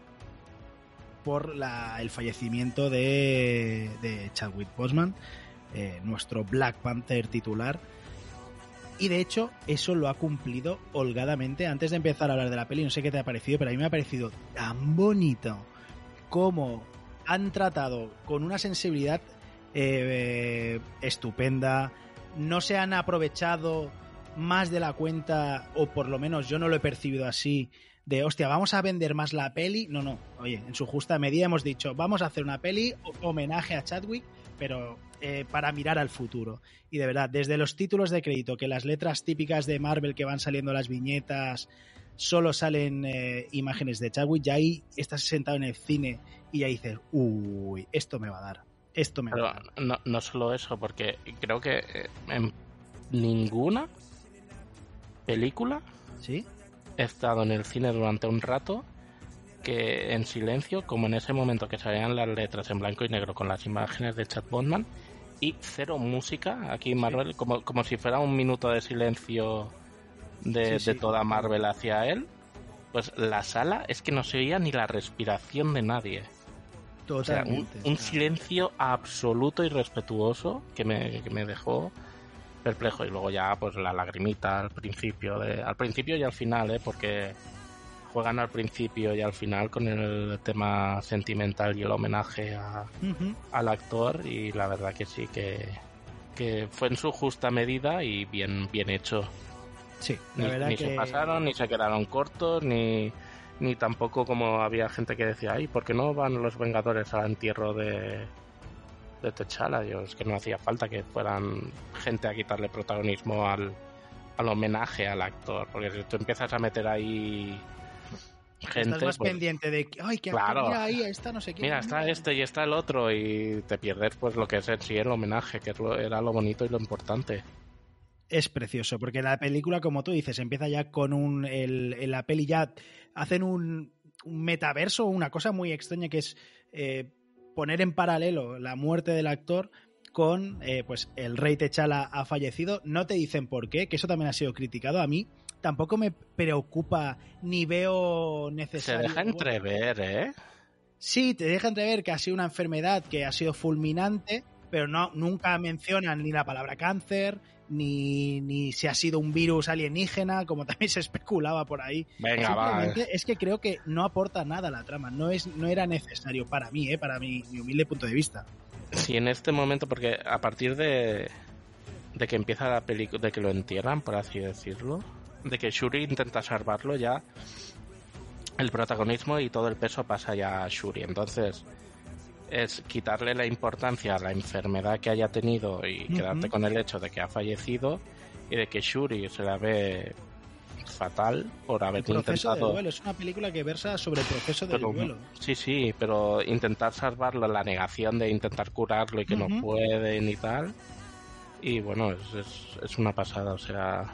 por la- el fallecimiento de, de Chadwick Boseman, eh, nuestro Black Panther titular. Y de hecho, eso lo ha cumplido holgadamente. Antes de empezar a hablar de la peli, no sé qué te ha parecido, pero a mí me ha parecido tan bonito como han tratado con una sensibilidad eh, estupenda. No se han aprovechado más de la cuenta, o por lo menos yo no lo he percibido así, de hostia, vamos a vender más la peli. No, no, oye, en su justa medida hemos dicho, vamos a hacer una peli homenaje a Chadwick, pero eh, para mirar al futuro. Y de verdad, desde los títulos de crédito, que las letras típicas de Marvel que van saliendo las viñetas, solo salen eh, imágenes de Chadwick, ya ahí estás sentado en el cine y ya dices, uy, esto me va a dar, esto me va a dar. no, no solo eso, porque creo que eh, en ninguna película ¿Sí? he estado en el cine durante un rato que en silencio, como en ese momento que salían las letras en blanco y negro con las imágenes de Chad Bondman y cero música aquí Marvel, como, como si fuera un minuto de silencio de, Sí, sí. de toda Marvel hacia él, pues la sala es que no se oía ni la respiración de nadie. O sea, un, Totalmente. un silencio absoluto y respetuoso que me, que me dejó perplejo y luego ya pues la lagrimita al principio de, al principio y al final ¿eh? porque juegan al principio y al final con el tema sentimental y el homenaje a- al actor y la verdad que sí que, que fue en su justa medida y bien bien hecho. Sí, la ni, verdad ni que... se pasaron ni se quedaron cortos ni ni tampoco como había gente que decía ay ¿por qué no van los Vengadores al entierro de de T'Challa yo es que no hacía falta que fueran gente a quitarle protagonismo al al homenaje al actor porque si tú empiezas a meter ahí gente Estás más pues, pendiente de que, ay, que Claro. mira ahí, está no sé qué. Mira, está este y está el otro y te pierdes pues lo que es en sí el homenaje, que era lo bonito y lo importante. Es precioso, porque la película, como tú dices, empieza ya con un. El, en la peli ya hacen un, un metaverso, una cosa muy extraña que es eh, poner en paralelo la muerte del actor con eh, pues el rey Techala ha fallecido. No te dicen por qué, que eso también ha sido criticado. A mí tampoco me preocupa ni veo Se necesario. deja entrever, ¿eh? Sí, te deja entrever que ha sido una enfermedad que ha sido fulminante, pero no, nunca mencionan ni la palabra cáncer, ni, ni si ha sido un virus alienígena, como también se especulaba por ahí. Venga, va. Simplemente es que creo que no aporta nada a la trama, no, es, no era necesario para mí, ¿eh? para mi, mi humilde punto de vista. Sí, en este momento, porque a partir de, de que empieza la película, de que lo entierran, por así decirlo, de que Shuri intenta salvarlo ya, el protagonismo y todo el peso pasa ya a Shuri. Entonces, es quitarle la importancia a la enfermedad que haya tenido y quedarte con el hecho de que ha fallecido y de que Shuri se la ve fatal por haber El proceso intentado duelo es una película que versa sobre el proceso del pero, duelo. sí, sí, pero intentar salvarlo, la negación de intentar curarlo y que no pueden y tal. Y bueno, es, es, es una pasada, o sea,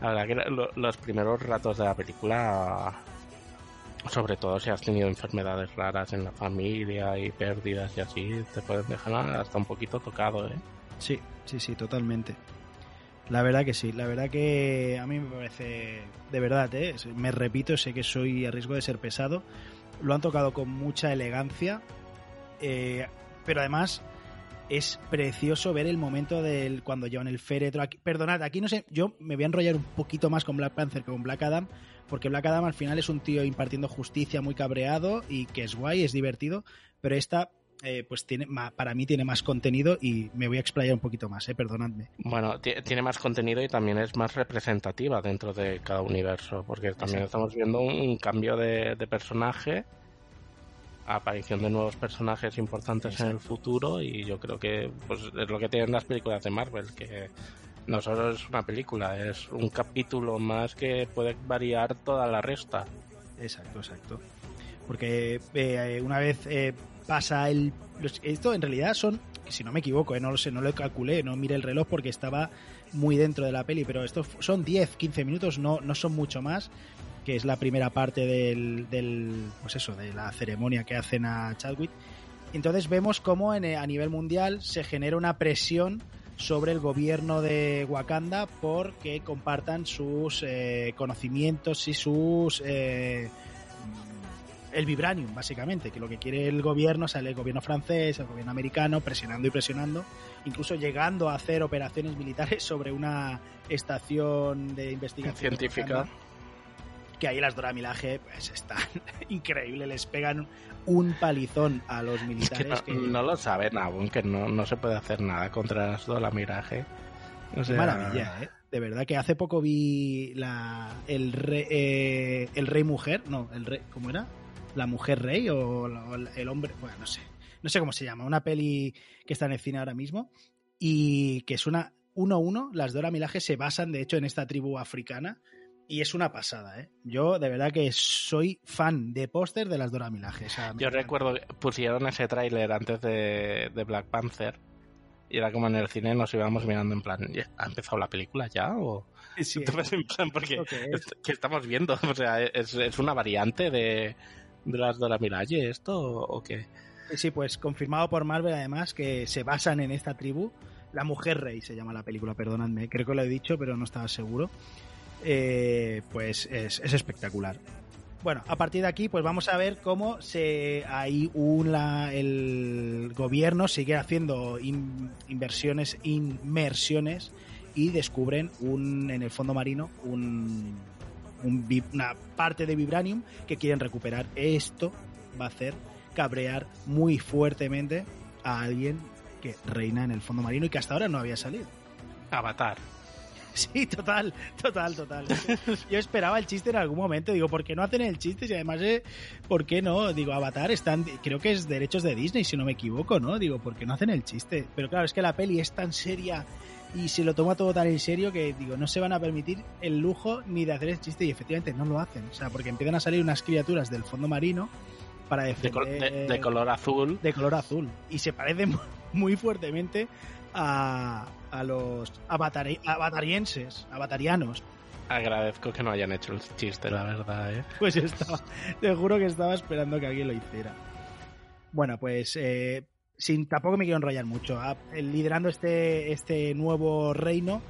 la verdad que lo- los primeros ratos de la película, sobre todo si has tenido enfermedades raras en la familia y pérdidas y así, te pueden dejar hasta un poquito tocado, ¿eh? Sí, sí, sí, totalmente. La verdad que sí, la verdad que a mí me parece, de verdad, ¿eh? me repito, sé que soy a riesgo de ser pesado, lo han tocado con mucha elegancia, eh, pero además es precioso ver el momento del cuando llevan el féretro. Aquí, perdonad, aquí no sé, yo me voy a enrollar un poquito más con Black Panther que con Black Adam, porque Black Adam al final es un tío impartiendo justicia muy cabreado y que es guay, es divertido, pero esta eh, pues tiene para mí tiene más contenido y me voy a explayar un poquito más, eh, perdonadme. Bueno, ti- tiene más contenido y también es más representativa dentro de cada universo, porque también Exacto. estamos viendo un, un cambio de, de personaje, aparición de nuevos personajes importantes en el futuro y yo creo que pues es lo que tienen las películas de Marvel, que no solo es una película, es un capítulo más que puede variar toda la resta. Exacto, exacto. Porque eh, una vez eh, pasa el... los- esto en realidad son, si no me equivoco, eh, no lo sé, no lo calculé, no miré el reloj porque estaba muy dentro de la peli, pero estos son 10, 15 minutos, no, no son mucho más, que es la primera parte del, del, pues eso, de la ceremonia que hacen a Chadwick. Entonces vemos cómo en, eh, a nivel mundial se genera una presión sobre el gobierno de Wakanda porque compartan sus eh, conocimientos y sus eh, el vibranium básicamente que lo que quiere el gobierno sea, el gobierno francés el gobierno americano presionando y presionando incluso llegando a hacer operaciones militares sobre una estación de investigación Científica. Que ahí las Dora Milaje pues están increíbles les pegan un palizón a los Es que militares no, que- no lo saben aún, que no, no se puede hacer nada contra esto la miraje. O Qué sea, maravilla, ¿eh? De verdad que hace poco vi la el rey, eh, el rey mujer, no, el rey, ¿cómo era? La mujer rey o el hombre, bueno, no sé, no sé cómo se llama, una peli que está en el cine ahora mismo y que es una uno a uno, las Dora Milaje se basan de hecho en esta tribu africana y es una pasada, ¿eh? Yo de verdad que soy fan de póster de las Dora Milaje. o sea, me Yo recuerdo que pusieron ese tráiler antes de, de Black Panther y era como en el cine nos íbamos mirando en plan, ¿ya ¿ha empezado la película ya? O Sí, en plan, porque ¿Esto qué es? ¿qué estamos viendo? O sea, ¿es, es una variante de, de las Dora Milaje esto o, o qué? Sí, pues confirmado por Marvel además que se basan en esta tribu. La Mujer Rey se llama la película, perdonadme, creo que lo he dicho, pero no estaba seguro. Eh, pues es, es espectacular. Bueno, a partir de aquí, pues vamos a ver cómo se hay una el gobierno sigue haciendo in- inversiones, inmersiones y descubren un en el fondo marino un, un una parte de vibranium que quieren recuperar. Esto va a hacer cabrear muy fuertemente a alguien que reina en el fondo marino y que hasta ahora no había salido. Avatar. Sí, total, total, total. Yo esperaba el chiste en algún momento. Digo, ¿por qué no hacen el chiste? Y además, eh, ¿por qué no? Digo, Avatar están, creo que es derechos de Disney, si no me equivoco, ¿no? Digo, ¿por qué no hacen el chiste? Pero claro, es que la peli es tan seria y se lo toma todo tan en serio que, digo, no se van a permitir el lujo ni de hacer el chiste y efectivamente no lo hacen. O sea, porque empiezan a salir unas criaturas del fondo marino para De, defender... de- de color azul. de color azul. Y se parecen muy fuertemente a, a los avatari, avatarienses, avatarianos. Agradezco que no hayan hecho el chiste, la verdad, ¿eh? Pues estaba, te juro que estaba esperando que alguien lo hiciera. Bueno, pues eh, sin tampoco me quiero enrollar mucho. Ah, liderando este, este nuevo reino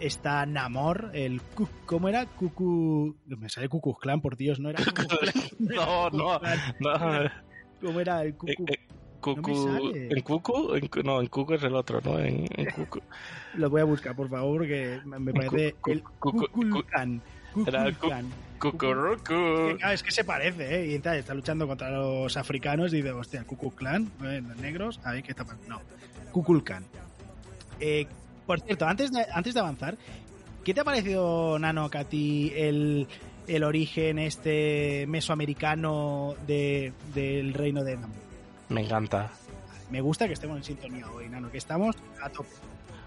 está Namor, el ¿cómo era? Cucu me sale Cucus Clan, por Dios, no era no, no, no, ¿Cómo era el Cucu? Eh, eh, Cucu, ¿En Cucu? no, en Cucu es el otro, ¿no? En, Cucu. Lo voy a buscar, por favor, porque me parece el Cuculcan. Cucurucu. Es que se parece, ¿eh? Y está luchando contra los africanos y dice, hostia, Cucuclan, ¿eh? los negros, a ver qué está pasando. No, Cuculcan. Eh, por cierto, antes de, antes de avanzar, ¿qué te ha parecido, Nano, a ti el, el origen este mesoamericano de, del reino de Namor? Me encanta. Me gusta que estemos en sintonía hoy, Nano, que estamos a tope.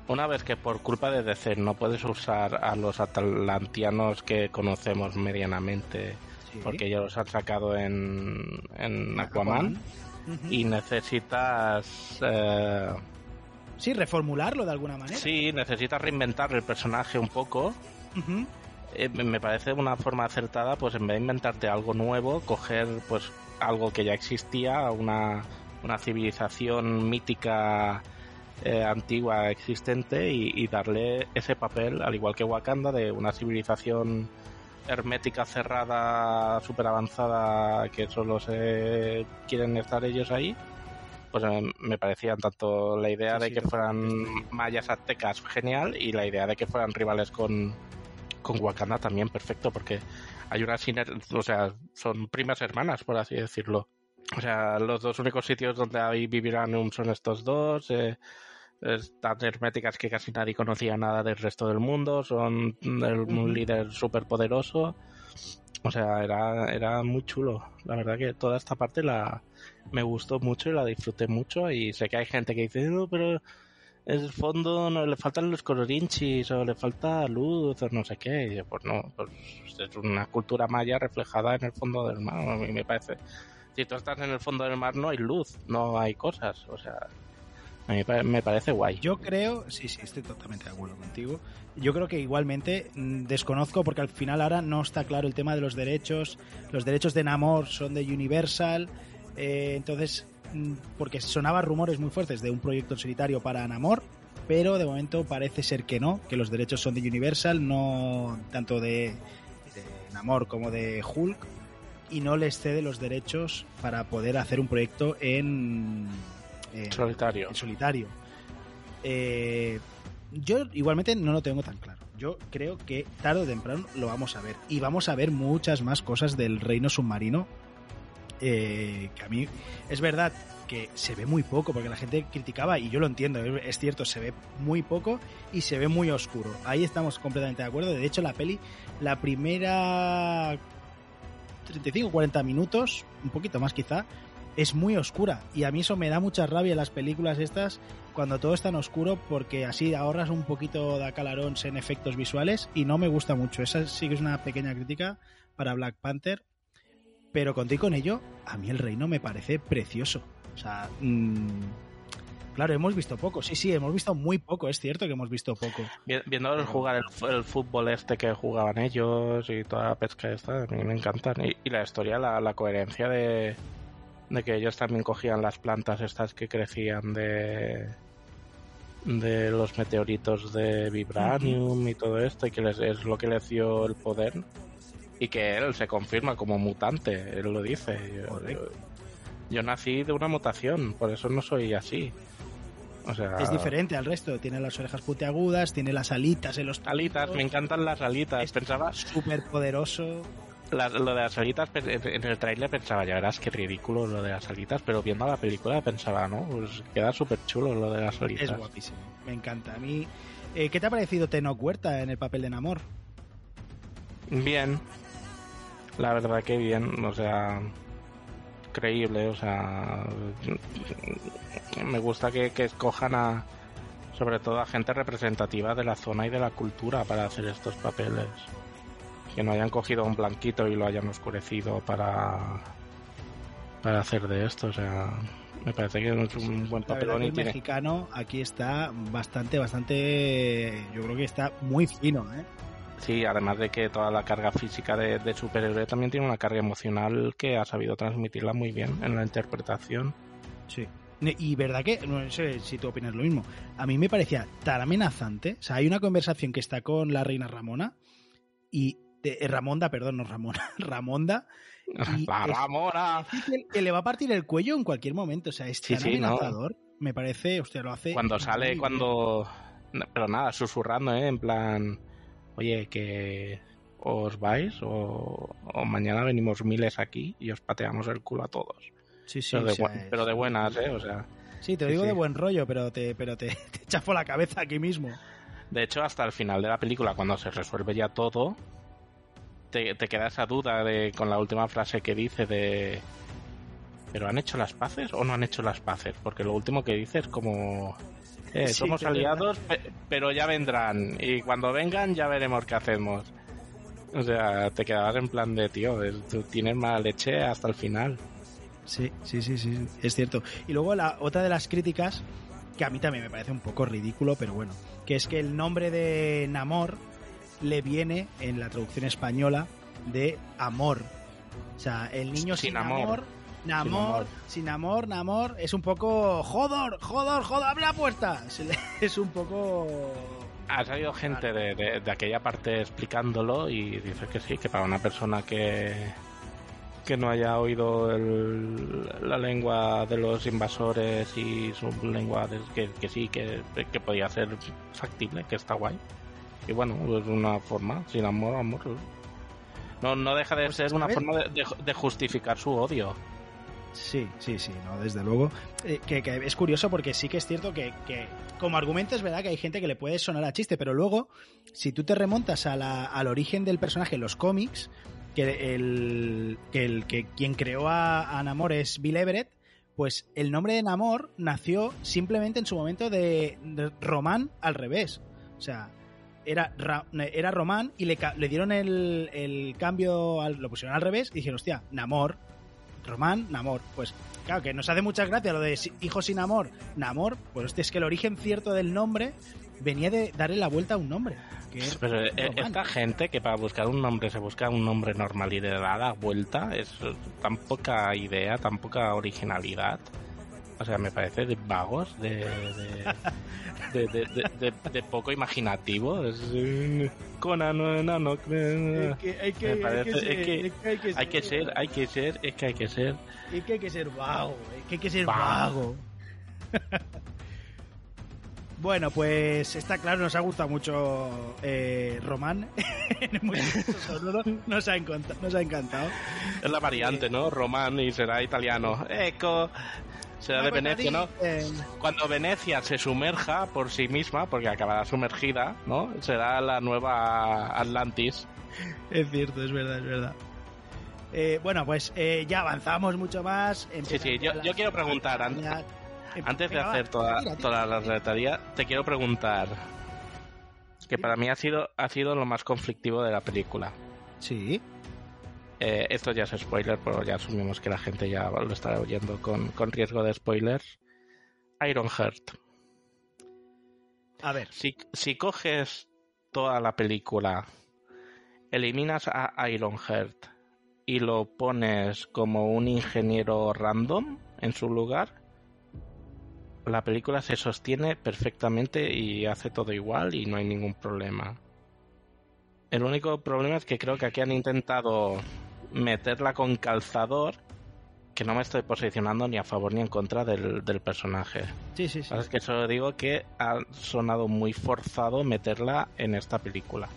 Una vez que por culpa de DC no puedes usar a los atlantianos que conocemos medianamente, porque ya los han sacado en, en Aquaman, y necesitas... Eh, sí, reformularlo de alguna manera. Sí, necesitas reinventar el personaje un poco. Eh, me parece una forma acertada, pues en vez de inventarte algo nuevo, coger pues algo que ya existía, una, una civilización mítica eh, antigua existente y, darle ese papel, al igual que Wakanda, de una civilización hermética, cerrada, súper avanzada, que solo se quieren estar ellos ahí. Pues me parecían tanto la idea de que fueran mayas aztecas genial y la idea de que fueran rivales con, con Wakanda también perfecto, porque hay una o sea, son primas hermanas, por así decirlo. O sea, los dos únicos sitios donde ahí vivirán son estos dos. Eh, están herméticas que casi nadie conocía nada del resto del mundo. Son un líder súper poderoso. O sea, era, era muy chulo. La verdad que toda esta parte la me gustó mucho y la disfruté mucho. Y sé que hay gente que dice, no, pero el fondo no le faltan los colorinchis o le falta luz o no sé qué. Y pues no, pues es una cultura maya reflejada en el fondo del mar. A mí me parece si tú estás en el fondo del mar no hay luz, no hay cosas, o sea, me parece guay. Yo creo, sí, sí, estoy totalmente de acuerdo contigo. Yo creo que igualmente mm, desconozco porque al final ahora no está claro el tema de los derechos. Los derechos de Namor son de Universal, eh, entonces, porque sonaba rumores muy fuertes de un proyecto solitario para Namor, pero de momento parece ser que no, que los derechos son de Universal, no tanto de, de Namor como de Hulk y no les cede los derechos para poder hacer un proyecto en, solitario. solitario. Eh, yo igualmente no lo tengo tan claro. Yo creo que tarde o temprano lo vamos a ver. Y vamos a ver muchas más cosas del reino submarino. Eh, que a mí es verdad que se ve muy poco, porque la gente criticaba, y yo lo entiendo, es cierto, se ve muy poco y se ve muy oscuro. Ahí estamos completamente de acuerdo. De hecho, la peli, la primera 35 40 minutos, un poquito más quizá, es muy oscura. Y a mí eso me da mucha rabia las películas estas, cuando todo es tan oscuro, porque así ahorras un poquito de acalarón en efectos visuales y no me gusta mucho. Esa sí que es una pequeña crítica para Black Panther. Pero conté con ello, a mí el reino me parece precioso. O sea, mmm, Claro, hemos visto poco, sí, sí, hemos visto muy poco, es cierto que hemos visto poco. Viendo jugar el, fútbol este que jugaban ellos y toda la pesca esta, a mí me encantan. Y, la historia, la, coherencia de, de que ellos también cogían las plantas estas que crecían de de los meteoritos de vibranium y todo esto y que les, es lo que les dio el poder y que él se confirma como mutante, él lo dice. yo nací de una mutación, por eso no soy así es diferente al resto. Tiene las orejas puntiagudas, tiene las alitas en los. Alitas, me encantan las alitas. pensaba. Súper poderoso. lo de las alitas, en el trailer pensaba, ya verás qué ridículo lo de las alitas, pero viendo la película pensaba, ¿no? Pues queda súper chulo lo de las alitas. Es guapísimo, me encanta. A mí. Eh, ¿Qué te ha parecido Tenoch Huerta en el papel de Namor? Bien. La verdad que bien, o sea creíble, o sea, me gusta que, escojan a, sobre todo a gente representativa de la zona y de la cultura para hacer estos papeles. Que no hayan cogido un blanquito y lo hayan oscurecido para, para hacer de esto, o sea, Me parece que es un buen papelón y el mexicano aquí está bastante, bastante. Yo creo que está muy fino, ¿eh? Sí, además de que toda la carga física de, de superhéroe también tiene una carga emocional que ha sabido transmitirla muy bien en la interpretación. Sí. Y verdad que, no sé si tú opinas lo mismo, a mí me parecía tan amenazante. O sea, hay una conversación que está con la reina Ramona y. de- eh, Ramonda, perdón, no Ramona. Ramonda. y ¡La es Ramona! que le va a partir el cuello en cualquier momento. O sea, es Sí, tan sí, ¿no? amenazador. Me parece, hostia, lo hace. Cuando sale, cuando... Pero nada, susurrando, ¿eh? En plan... Oye, que os vais o, o mañana venimos miles aquí y os pateamos el culo a todos. Sí, sí, pero, de o sea, buen- es- pero de buenas, ¿eh? O sea... Sí, te lo digo sí. de buen rollo, pero te, pero te, te chafo la cabeza aquí mismo. De hecho, hasta el final de la película, cuando se resuelve ya todo, te, te queda esa duda de con la última frase que dice de... ¿Pero han hecho las paces o no han hecho las paces? Porque lo último que dice es como... eh, Sí, somos aliados, pe- pero ya vendrán. Y cuando vengan ya veremos qué hacemos. O sea, te quedabas en plan de, tío, tú tienes mala leche hasta el final. Sí, sí, sí, sí, es cierto. Y luego la otra de las críticas, que a mí también me parece un poco ridículo, pero bueno, que es que el nombre de Namor le viene en la traducción española de amor. O sea, el niño sin, Sin amor, amor. Namor, sin amor, Namor, es un poco jodor, jodor, jodor, abre la puerta. Se le- Es un poco... Ha salido gente de, de- de aquella parte explicándolo y dice que sí, que para una persona que, que no haya oído el- la lengua de los invasores y su lengua, de- que, que sí, que, que podía ser factible, que está guay. Y bueno, es una forma, sin amor, amor. No, no deja de ser una forma de, de- de justificar su odio. Sí, sí, sí, no, desde luego. Eh, que, es curioso porque sí que es cierto que, como argumento es verdad que hay gente que le puede sonar a chiste, pero luego, si tú te remontas al origen del personaje en los cómics, que el que, quien creó a, Namor es Bill Everett, pues el nombre de Namor nació simplemente en su momento de, Román al revés. O sea, era, Ra- era Román y le, le dieron el, el cambio, al- lo pusieron al revés y dijeron, hostia, Namor, Román, Namor. Pues claro, que nos hace muchas gracias lo de hijo sin amor, Namor, pues es que el origen cierto del nombre venía de darle la vuelta a un nombre. Que es Pero eh, Román. esta gente que para buscar un nombre se busca un nombre normal y le da la vuelta es tan poca idea, tan poca originalidad. O sea, me parece de vagos, de, de, de, de, poco imaginativo. Es Conan, no, enano, eh, Es que hay que- hay que ser- es que es que hay que hay que ser- hay que ser, es que hay que ser. Es que hay que ser vago, es que hay que ser Vago. vago. bueno, pues está claro, nos ha gustado mucho eh, Román. Nos ha, nos ha encantado. Es la variante, ¿no? Román y será italiano. Eco. Será de Ah, pues Venecia, ¿no? dicen. Cuando Venecia se sumerja por sí misma, porque acabará sumergida, ¿no? Será la nueva Atlantis. Es cierto, es verdad, es verdad. Eh, bueno, pues eh, ya avanzamos mucho más. Sí, sí, yo, yo quiero preguntar, antes de hacer toda, toda la retaría, te quiero preguntar, que para mí ha sido, ha sido lo más conflictivo de la película. Sí. Eh, esto ya es spoiler, pero ya asumimos que la gente ya lo estará oyendo con, con riesgo de spoilers. Ironheart. A ver. Si, si coges toda la película, eliminas a Ironheart y lo pones como un ingeniero random en su lugar, la película se sostiene perfectamente y hace todo igual y no hay ningún problema. El único problema es que creo que aquí han intentado meterla con calzador que no me estoy posicionando ni a favor ni en contra del, del personaje. Sí, sí, sí. Es que solo digo que ha sonado muy forzado meterla en esta película.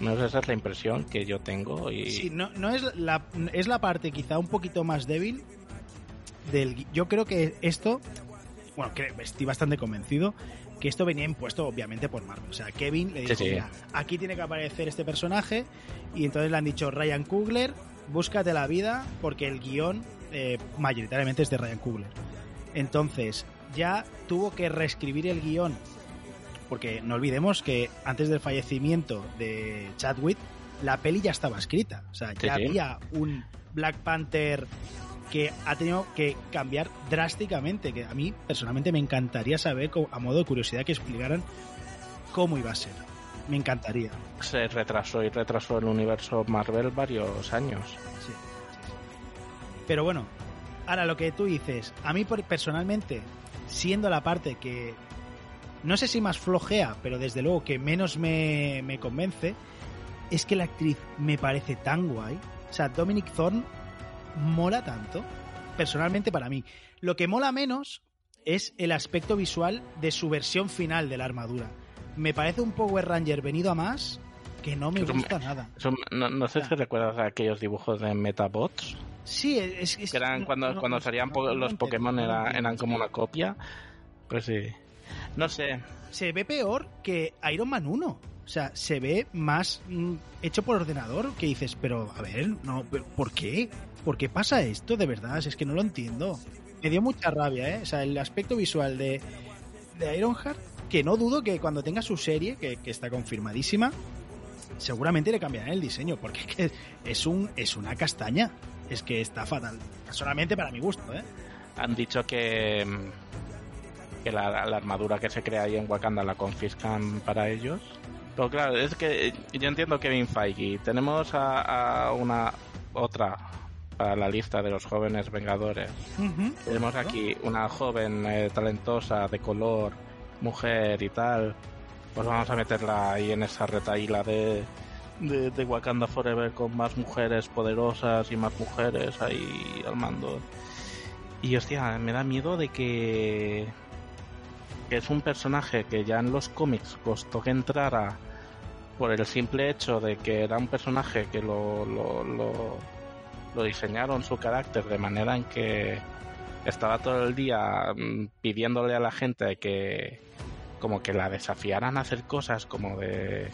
No sé, esa es la impresión que yo tengo y Sí, no, no es la, es la parte quizá un poquito más débil del yo creo que esto bueno que estoy bastante convencido que esto venía impuesto obviamente por Marvel o sea Kevin le dijo Sí, sí. "Mira, aquí tiene que aparecer este personaje y entonces le han dicho Ryan Coogler búscate la vida porque el guion eh, mayoritariamente es de Ryan Coogler entonces ya tuvo que reescribir el guion porque no olvidemos que antes del fallecimiento de Chadwick la peli ya estaba escrita o sea ya sí. había un Black Panther que ha tenido que cambiar drásticamente, que a mí personalmente me encantaría saber, a modo de curiosidad, que explicaran cómo iba a ser. Me encantaría. Se retrasó y retrasó el universo Marvel varios años. Sí. Pero bueno, ahora lo que tú dices, a mí personalmente, siendo la parte que no sé si más flojea, pero desde luego que menos me, me convence, es que la actriz me parece tan guay. O sea, Dominic Thorne mola tanto, personalmente para mí. Lo que mola menos es el aspecto visual de su versión final de la armadura me parece un Power Ranger venido a más que no me gusta nada. no, sé si recuerdas aquellos dibujos de Metabots. Sí, es, que eran cuando, cuando salían los Pokémon eran como una copia. Pues sí. No sé. Se ve peor que Iron Man 1. O sea, se ve más mm, hecho por ordenador que dices, pero a ver, no, ¿por qué? ¿Por qué pasa esto de verdad? Es que no lo entiendo. Me dio mucha rabia, ¿eh? O sea, el aspecto visual de, de Ironheart que no dudo que cuando tenga su serie, que, está confirmadísima, seguramente le cambiarán el diseño, porque es, que es, un, es una castaña. Es que está fatal. Solamente para mi gusto, ¿eh? Han dicho que, que la, armadura que se crea ahí en Wakanda la confiscan para ellos. Pero claro, es que yo entiendo Kevin Feige. Tenemos a, una otra para la lista de los jóvenes vengadores. Tenemos aquí una joven eh, talentosa de color mujer y tal, pues vamos a meterla ahí en esa retaíla de, de, Wakanda Forever con más mujeres poderosas y más mujeres ahí al mando. Y hostia, me da miedo de que, que es un personaje que ya en los cómics costó que entrara por el simple hecho de que era un personaje que lo, lo, lo, lo diseñaron su carácter de manera en que estaba todo el día mm, pidiéndole a la gente que como que la desafiaran a hacer cosas como de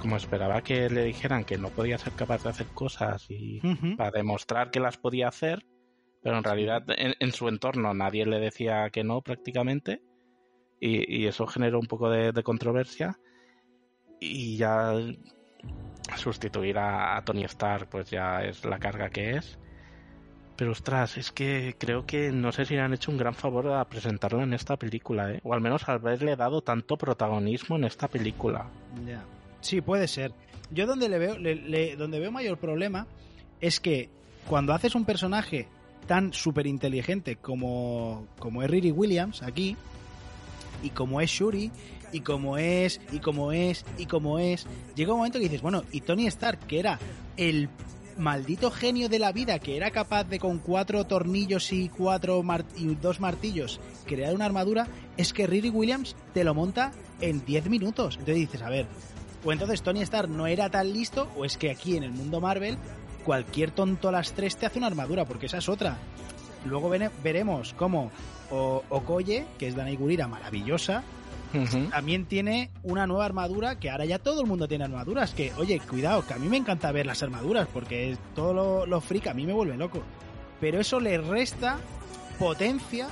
como esperaba que le dijeran que no podía ser capaz de hacer cosas y para demostrar que las podía hacer pero en realidad en, su entorno nadie le decía que no prácticamente y, eso generó un poco de, controversia y ya sustituir a, a Tony Stark pues ya es la carga que es pero ostras, es que creo que no sé si le han hecho un gran favor a presentarlo en esta película, ¿eh? o al menos haberle dado tanto protagonismo en esta película. Ya. Sí, puede ser. Yo donde le veo, donde veo mayor problema es que cuando haces un personaje tan súper inteligente como, como es Riri Williams aquí, y como es Shuri, y como es, y como es, y como es, llega un momento que dices, bueno, y Tony Stark, que era el maldito genio de la vida que era capaz de con cuatro tornillos y cuatro y dos martillos crear una armadura, es que Riri Williams te lo monta en 10 minutos. Entonces dices, a ver, o entonces Tony Stark no era tan listo, o es que aquí en el mundo Marvel cualquier tonto a las tres te hace una armadura, porque esa es otra. Luego veremos cómo Okoye, que es Danai Gurira maravillosa, también tiene una nueva armadura que ahora ya todo el mundo tiene armaduras. Que, oye, cuidado, que a mí me encanta ver las armaduras porque todo lo, lo freak a mí me vuelve loco. Pero eso le resta potencia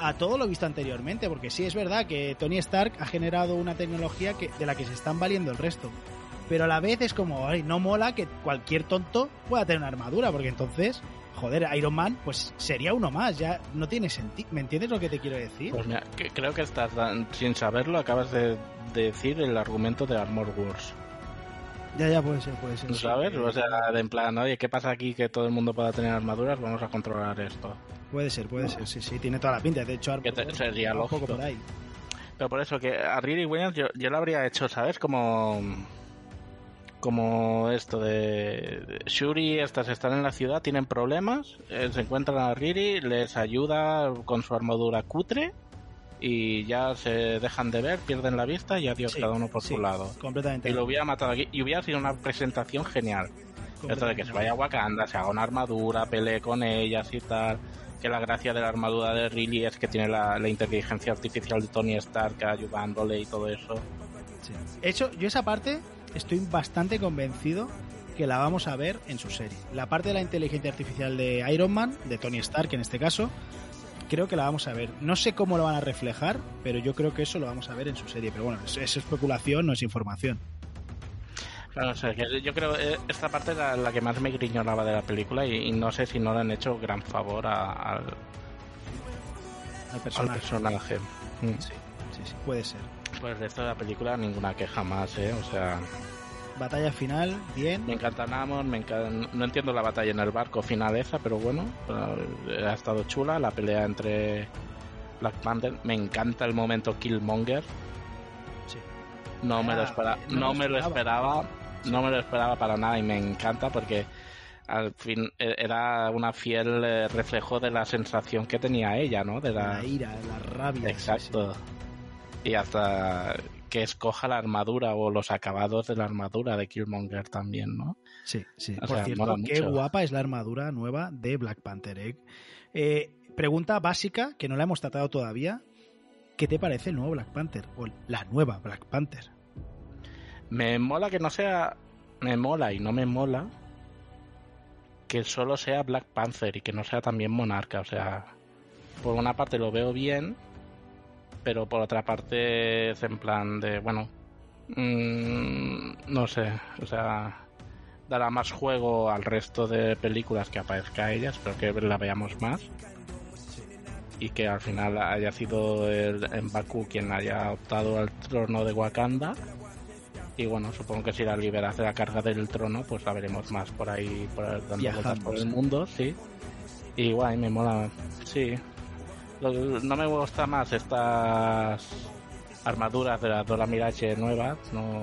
a todo lo visto anteriormente, porque sí es verdad que Tony Stark ha generado una tecnología que, de la que se están valiendo el resto. Pero a la vez es como, ay, no mola que cualquier tonto pueda tener una armadura, porque entonces joder, Iron Man, pues sería uno más, ya no tiene sentido. ¿Me entiendes lo que te quiero decir? Pues mira, creo que estás, sin saberlo, acabas de, decir el argumento de Armor Wars. Ya, ya, puede ser, puede ser. ¿Sabes? O sea, de en plan, oye, ¿qué pasa aquí que todo el mundo pueda tener armaduras? Vamos a controlar esto. Puede ser, puede ser, sí, sí, tiene toda la pinta. De hecho, Armor sería lógico. Por ahí. Pero por eso, que a Riri Williams yo, yo lo habría hecho, ¿sabes? Como como esto de, Shuri, estas están en la ciudad, tienen problemas, eh, se encuentran a Riri, les ayuda con su armadura cutre y ya se dejan de ver, pierden la vista y adiós cada uno por su lado. Completamente. Y lo hubiera matado aquí y hubiera sido una presentación genial. Esto de que se vaya a Wakanda, se haga una armadura, pelee con ellas y tal. Que la gracia de la armadura de Riri es que tiene la, inteligencia artificial de Tony Stark ayudándole y todo eso. Hecho, yo esa parte estoy bastante convencido que la vamos a ver en su serie. La parte de la inteligencia artificial de Iron Man, de Tony Stark en este caso, creo que la vamos a ver. No sé cómo lo van a reflejar, pero yo creo que eso lo vamos a ver en su serie. Pero bueno, es, especulación, no es información. Claro, o sea, yo creo que esta parte era la que más me griñolaba de la película y, y no sé si no le han hecho gran favor a- al, Al al personaje. personaje. Mm. Sí, sí, sí, puede ser. Pues el resto de la película ninguna queja más, ¿eh? O sea, Batalla final, bien. me encanta Namor, me encan- no entiendo la batalla en el barco final esa, pero bueno, eh, ha estado chula la pelea entre Black Panther. Me encanta el momento Killmonger. Sí. No me lo esperaba, no me lo esperaba. no me lo esperaba para nada y me encanta porque al fin eh, era una fiel eh, reflejo de la sensación que tenía ella, ¿no? De la, La ira, la rabia. Exacto. Y hasta que escoja la armadura o los acabados de la armadura de Killmonger también, ¿no? Sí, sí. O Por sea, cierto, qué mucho. guapa es la armadura nueva de Black Panther. ¿eh? Eh, pregunta básica que no la hemos tratado todavía. ¿Qué te parece el nuevo Black Panther? O la nueva Black Panther. Me mola que no sea. Me mola y no me mola que solo sea Black Panther y que no sea también Monarca. O sea, por una parte lo veo bien, pero por otra parte es en plan de, bueno, mm, no sé, o sea, dará más juego al resto de películas que aparezca ella, espero que la veamos más. Y que al final haya sido el, en Baku quien haya optado al trono de Wakanda. Y bueno, supongo que si la liberas de la carga del trono, pues la veremos más por ahí, por dando vueltas por el mundo, sí. Y guay, me mola, sí. No me gusta más estas armaduras de la Dora Mirage nuevas, no,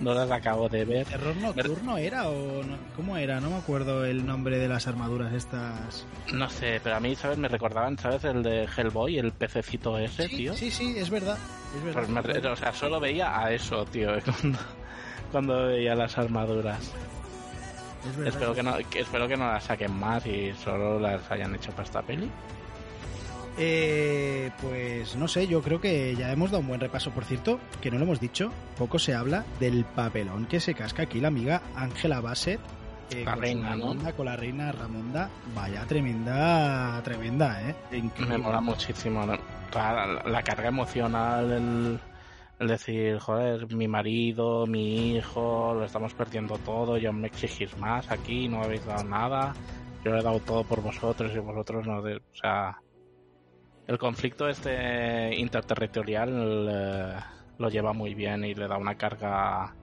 no las acabo de ver. ¿Terror nocturno era o no? cómo era? No me acuerdo el nombre de las armaduras estas. No sé, pero a mí, ¿sabes? Me recordaban, ¿sabes? El de Hellboy, el pececito ese, Sí, tío. sí, sí, es verdad. Es verdad. Pues me o sea, solo veía a eso, tío, cuando, cuando veía las armaduras. Es verdad. Espero que, no, que- espero que no las saquen más y solo las hayan hecho para esta peli. Eh, pues no sé, yo creo que ya hemos dado un buen repaso. Por cierto, que no lo hemos dicho, poco se habla del papelón que se casca aquí la amiga Ángela Bassett. eh, La con reina, ¿no? Ramonda, Con la reina Ramonda. Vaya tremenda, tremenda, ¿eh? Increíble. Me mola muchísimo. ¿no? La, la carga emocional, el, el decir, joder, mi marido, mi hijo, lo estamos perdiendo todo, yo me exigís más aquí, no habéis dado nada, yo he dado todo por vosotros y vosotros no. de- o sea, el conflicto este interterritorial eh, lo lleva muy bien y le da una carga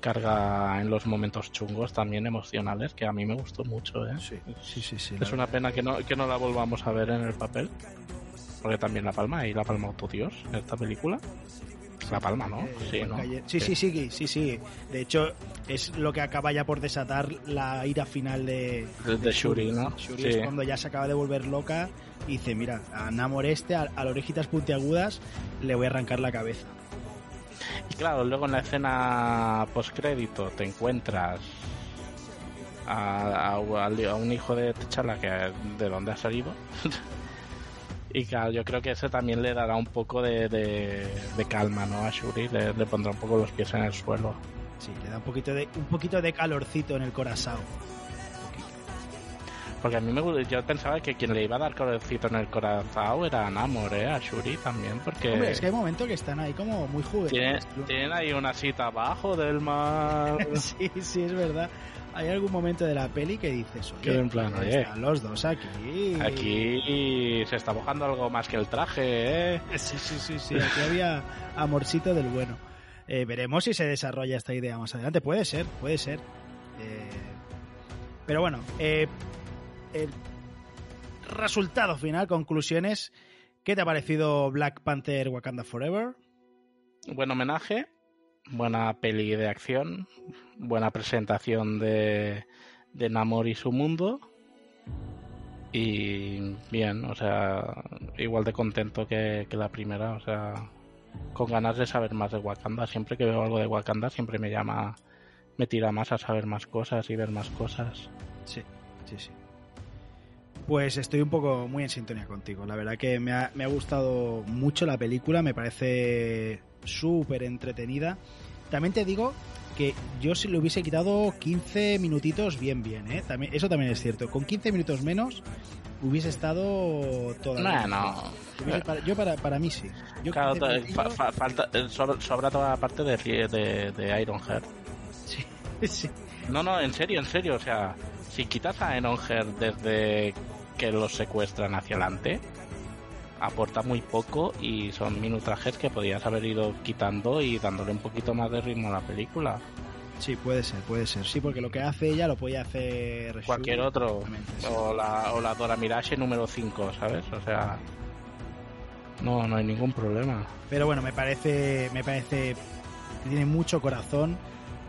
carga en los momentos chungos también emocionales que a mí me gustó mucho ¿eh? Sí, sí, sí. sí, Es una pena que no, que no la volvamos a ver en el papel. Porque también La Palma, y La Palma tu Dios, en esta película. La Palma, ¿no? Sí, sí, sí, sí, sí, sí. De hecho, es lo que acaba ya por desatar la ira final de, De, de Shuri, ¿no? Shuri Sí. es cuando ya se acaba de volver loca y dice, mira, a Namor este, a, a las orejitas puntiagudas, le voy a arrancar la cabeza. Y claro, luego en la escena postcrédito te encuentras a, a- a un hijo de T'Challa que de dónde ha salido. y claro, yo creo que ese también le dará un poco de, de- de calma, ¿no? A Shuri, le, le pondrá un poco los pies en el suelo. Sí, le da un poquito de, un poquito de calorcito en el corazón. Porque a mí me gu- yo pensaba que quien le iba a dar colorcito en el corazón era Namor, ¿eh? A Shuri también, porque Hombre, es que hay momentos que están ahí como muy juveniles. tienen ahí una cita abajo del mar. sí, sí, es verdad. Hay algún momento de la peli que dices, oye, en plan, oye. están los dos aquí. Aquí se está mojando algo más que el traje, ¿eh? Sí, sí, sí, sí. Aquí había amorcito del bueno. Eh, veremos si se desarrolla esta idea más adelante. Puede ser, puede ser. Eh, pero bueno, eh, el resultado final, conclusiones. ¿Qué te ha parecido Black Panther Wakanda Forever? Buen homenaje, buena peli de acción, buena presentación de, de Namor y su mundo. Y bien, o sea, igual de contento que, que la primera, o sea, con ganas de saber más de Wakanda. Siempre que veo algo de Wakanda, siempre me llama, me tira más a saber más cosas y ver más cosas. Sí, sí, sí. Pues estoy un poco muy en sintonía contigo. La verdad que me ha, me ha gustado mucho la película, me parece súper entretenida. También te digo que yo si le hubiese quitado 15 minutitos bien, bien, ¿eh? También, eso también es cierto. Con 15 minutos menos hubiese estado todavía. No, no. Para- yo para, para mí sí. Yo Claro, 15 to- minutillos- fa- fa- falta, eh, sobra, toda la parte de, de, de Ironheart. Sí, No, no, en serio, en serio. O sea, si quitas a Enonger desde que los secuestran hacia adelante, aporta muy poco y son minutajes que podías haber ido quitando y dándole un poquito más de ritmo a la película. Sí, puede ser, puede ser. Sí, porque lo que hace ella lo puede hacer cualquier otro. O la, o la Dora Mirage número 5, ¿sabes? O sea, no, no hay ningún problema. Pero bueno, me parece, me parece que tiene mucho corazón.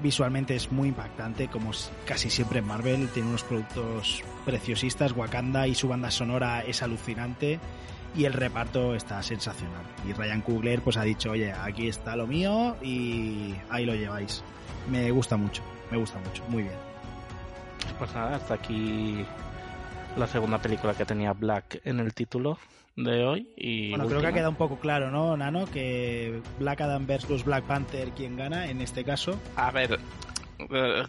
Visualmente es muy impactante, como casi siempre en Marvel. Tiene unos productos preciosistas. Wakanda y su banda sonora es alucinante y el reparto está sensacional. Y Ryan Coogler pues ha dicho, oye, aquí está lo mío y ahí lo lleváis. Me gusta mucho, me gusta mucho, muy bien. Pues nada, hasta aquí la segunda película que tenía Black en el título de hoy. Y bueno, creo que ha quedado un poco claro, ¿no, Nano? Que Black Adam versus Black Panther, ¿quién gana en este caso? A ver, eh,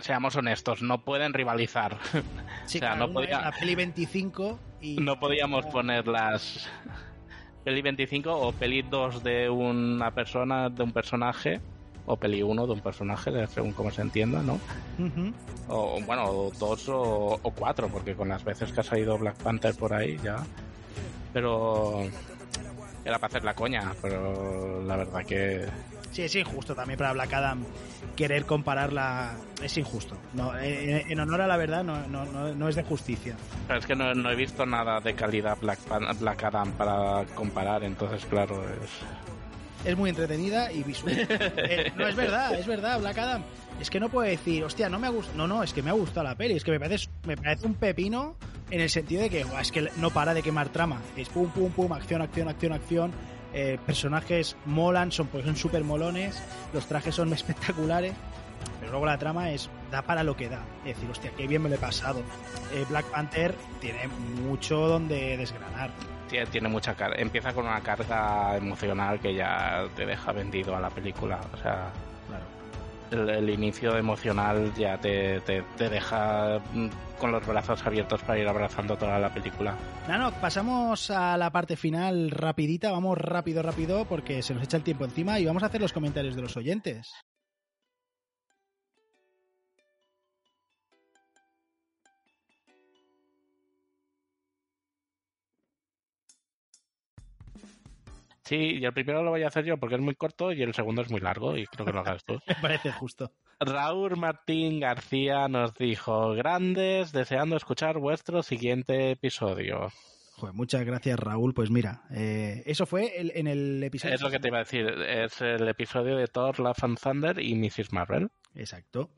seamos honestos, no pueden rivalizar. Sí, o sea, no podía... la peli 25 y... No podíamos poner las peli 25 o peli 2 de una persona, de un personaje, o peli 1 de un personaje, según como se entienda, ¿no? O bueno, dos o, o cuatro, porque con las veces que ha salido Black Panther por ahí ya. Pero era para hacer la coña, pero la verdad que Sí, es injusto también para Black Adam querer compararla. Es injusto. No, en, honor a la verdad, no, no, no, es de justicia. Pero es que no, he visto nada de calidad Black, Black Adam para comparar, entonces, claro, es. Es muy entretenida y visual. Eh, no, es verdad, es verdad, Black Adam. Es que no puedo decir, hostia, no me ha gustado. No, no, es que me ha gustado la peli. Es que me parece, me parece un pepino en el sentido de que es que no para de quemar trama. Es pum, pum, pum, acción, acción, acción, acción eh, personajes molan, son pues son súper molones, los trajes son espectaculares, pero luego la trama es da para lo que da. Es decir, hostia, qué bien me lo he pasado. Eh, Black Panther tiene mucho donde desgranar. Tiene, mucha carga. Empieza con una carga emocional que ya te deja vendido a la película. O sea, el, inicio emocional ya te, deja mm, con los brazos abiertos para ir abrazando toda la película. No, pasamos a la parte final rapidita, vamos rápido, rápido, porque se nos echa el tiempo encima y vamos a hacer los comentarios de los oyentes. Sí, y el primero lo voy a hacer yo porque es muy corto y el segundo es muy largo y creo que lo hagas tú. Me parece justo. Raúl Martín García nos dijo, grandes, deseando escuchar vuestro siguiente episodio. Joder, muchas gracias Raúl. Pues mira, eh, eso fue en el episodio... Es lo que te iba a decir, es el episodio de Thor, Love and Thunder y Mrs. Marvel. Exacto.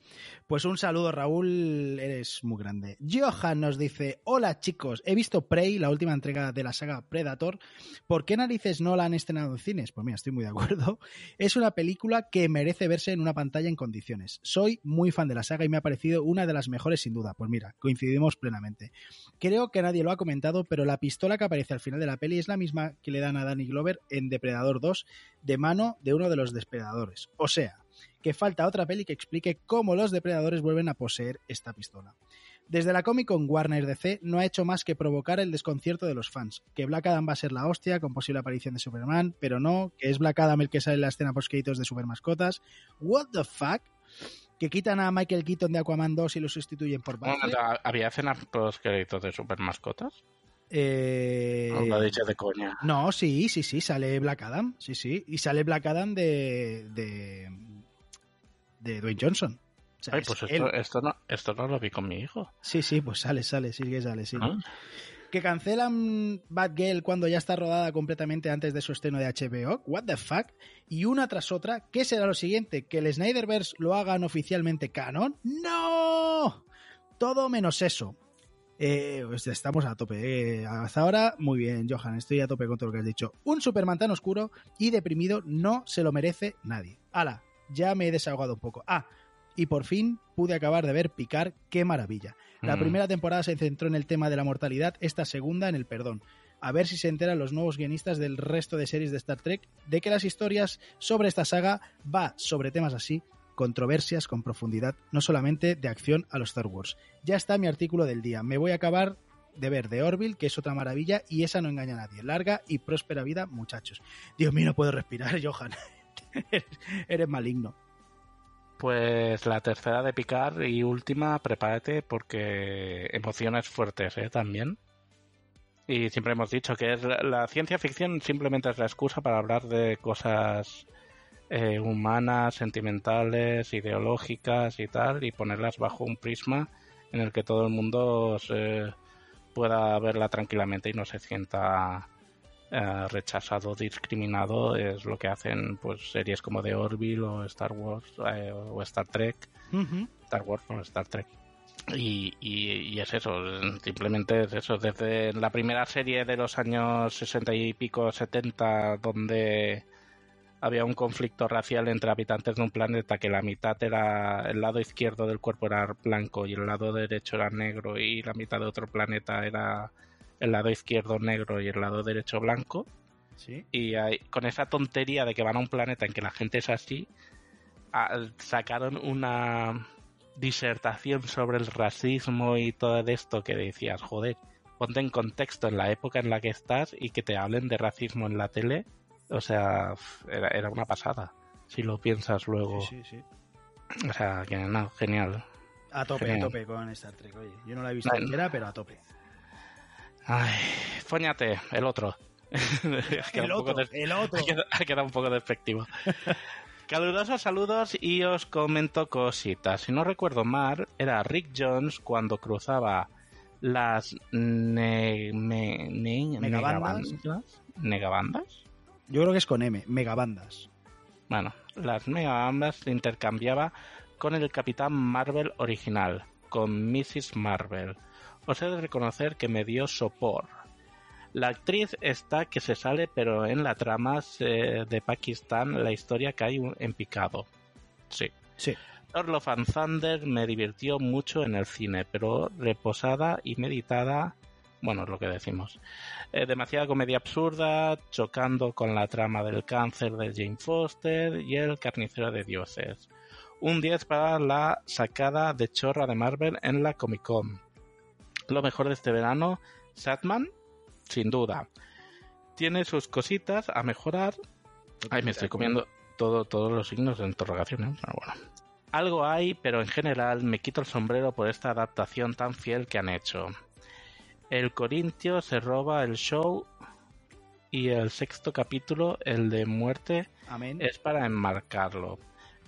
Pues un saludo, Raúl, eres muy grande. Johan nos dice, hola chicos, he visto Prey, la última entrega de la saga Predator. ¿Por qué narices no la han estrenado en cines? Pues mira, estoy muy de acuerdo. Es una película que merece verse en una pantalla en condiciones. Soy muy fan de la saga y me ha parecido una de las mejores sin duda. Pues mira, coincidimos plenamente. Creo que nadie lo ha comentado, pero la pistola que aparece al final de la peli es la misma que le dan a Danny Glover en Depredador 2 de mano de uno de los depredadores. O sea, que falta otra peli que explique cómo los depredadores vuelven a poseer esta pistola. Desde la Comic Con Warner DC no ha hecho más que provocar el desconcierto de los fans, que Black Adam va a ser la hostia con posible aparición de Superman, pero no, que es Black Adam el que sale en la escena post de Super Mascotas. What the fuck? que quitan a Michael Keaton de Aquaman 2 y lo sustituyen por Batman. ¿Había escenas post de Super Mascotas? Eh... No lo dicho de coña. No, sí, sí, sí, sale Black Adam, sí, sí, y sale Black Adam de, de Dwayne Johnson. Ay, pues esto, no, esto no lo vi con mi hijo. Sí, sí, pues sale, sale, sí que sale, sí. Ah. Que cancelan Batgirl cuando ya está rodada completamente antes de su estreno de HBO. What the fuck? Y una tras otra, ¿qué será lo siguiente? ¿Que el Snyderverse lo hagan oficialmente canon? ¡No! Todo menos eso. Eh, pues estamos a tope. Eh. Hasta ahora, muy bien, Johan. Estoy a tope con todo lo que has dicho. Un Superman tan oscuro y deprimido no se lo merece nadie. ¡Hala! Ya me he desahogado un poco. Ah, y por fin pude acabar de ver Picar, qué maravilla. La mm. primera temporada se centró en el tema de la mortalidad, esta segunda en el perdón. A ver si se enteran los nuevos guionistas del resto de series de Star Trek de que las historias sobre esta saga va sobre temas así, controversias con profundidad, no solamente de acción a los Star Wars. Ya está mi artículo del día. Me voy a acabar de ver de Orville, que es otra maravilla, y esa no engaña a nadie. Larga y próspera vida, muchachos. Dios mío, no puedo respirar, Johan. eres, maligno. Pues la tercera de picar y última, prepárate porque emociones fuertes, ¿eh? También. Y siempre hemos dicho que es la, ciencia ficción simplemente es la excusa para hablar de cosas eh, humanas, sentimentales, ideológicas y tal, y ponerlas bajo un prisma en el que todo el mundo se pueda verla tranquilamente y no se sienta eh, rechazado, discriminado. Es lo que hacen pues series como The Orville o Star Wars eh, o Star Trek. Star Wars o Star Trek. Y, y, y, es eso, simplemente es eso. Desde la primera serie de los años 60 y pico, 70, donde había un conflicto racial entre habitantes de un planeta que la mitad era el lado izquierdo del cuerpo era blanco y el lado derecho era negro y la mitad de otro planeta era el lado izquierdo negro y el lado derecho blanco. ¿Sí? Y hay, con esa tontería de que van a un planeta en que la gente es así, sacaron una disertación sobre el racismo y todo esto que decías, joder, ponte en contexto en la época en la que estás y que te hablen de racismo en la tele o sea, era, era una pasada. Si lo piensas luego. Sí, sí, sí. O sea, que no, genial. A tope, genial. a tope con Star Trek. Oye, yo no la he visto no, entera, pero a tope. Ay, fóñate, el otro. el, otro de, el otro. Ha quedado, ha quedado un poco despectivo. Calurosos saludos y os comento cositas. Si no recuerdo mal, era Rick Jones cuando cruzaba las ne, me, ne, megabandas. megabandas. Yo creo que es con M, megabandas. Bueno, las megabandas se intercambiaba con el Capitán Marvel original, con Mrs. Marvel. Os he de reconocer que me dio sopor. La actriz está que se sale, pero en la trama de Pakistán la historia cae en picado. Sí. Sí. Thor Love and Thunder me divirtió mucho en el cine, pero reposada y meditada bueno, es lo que decimos. Eh, demasiada comedia absurda, chocando con la trama del cáncer de Jane Foster y el carnicero de dioses. Un 10 para la sacada de chorra de Marvel en la Comic Con. Lo mejor de este verano, Satman, sin duda. Tiene sus cositas a mejorar. Ay, me estoy comiendo todo, todos los signos de interrogación, ¿eh? Pero bueno. Algo hay, pero en general me quito el sombrero por esta adaptación tan fiel que han hecho. El Corintio se roba el show y el sexto capítulo, el de muerte, Amén. es para enmarcarlo.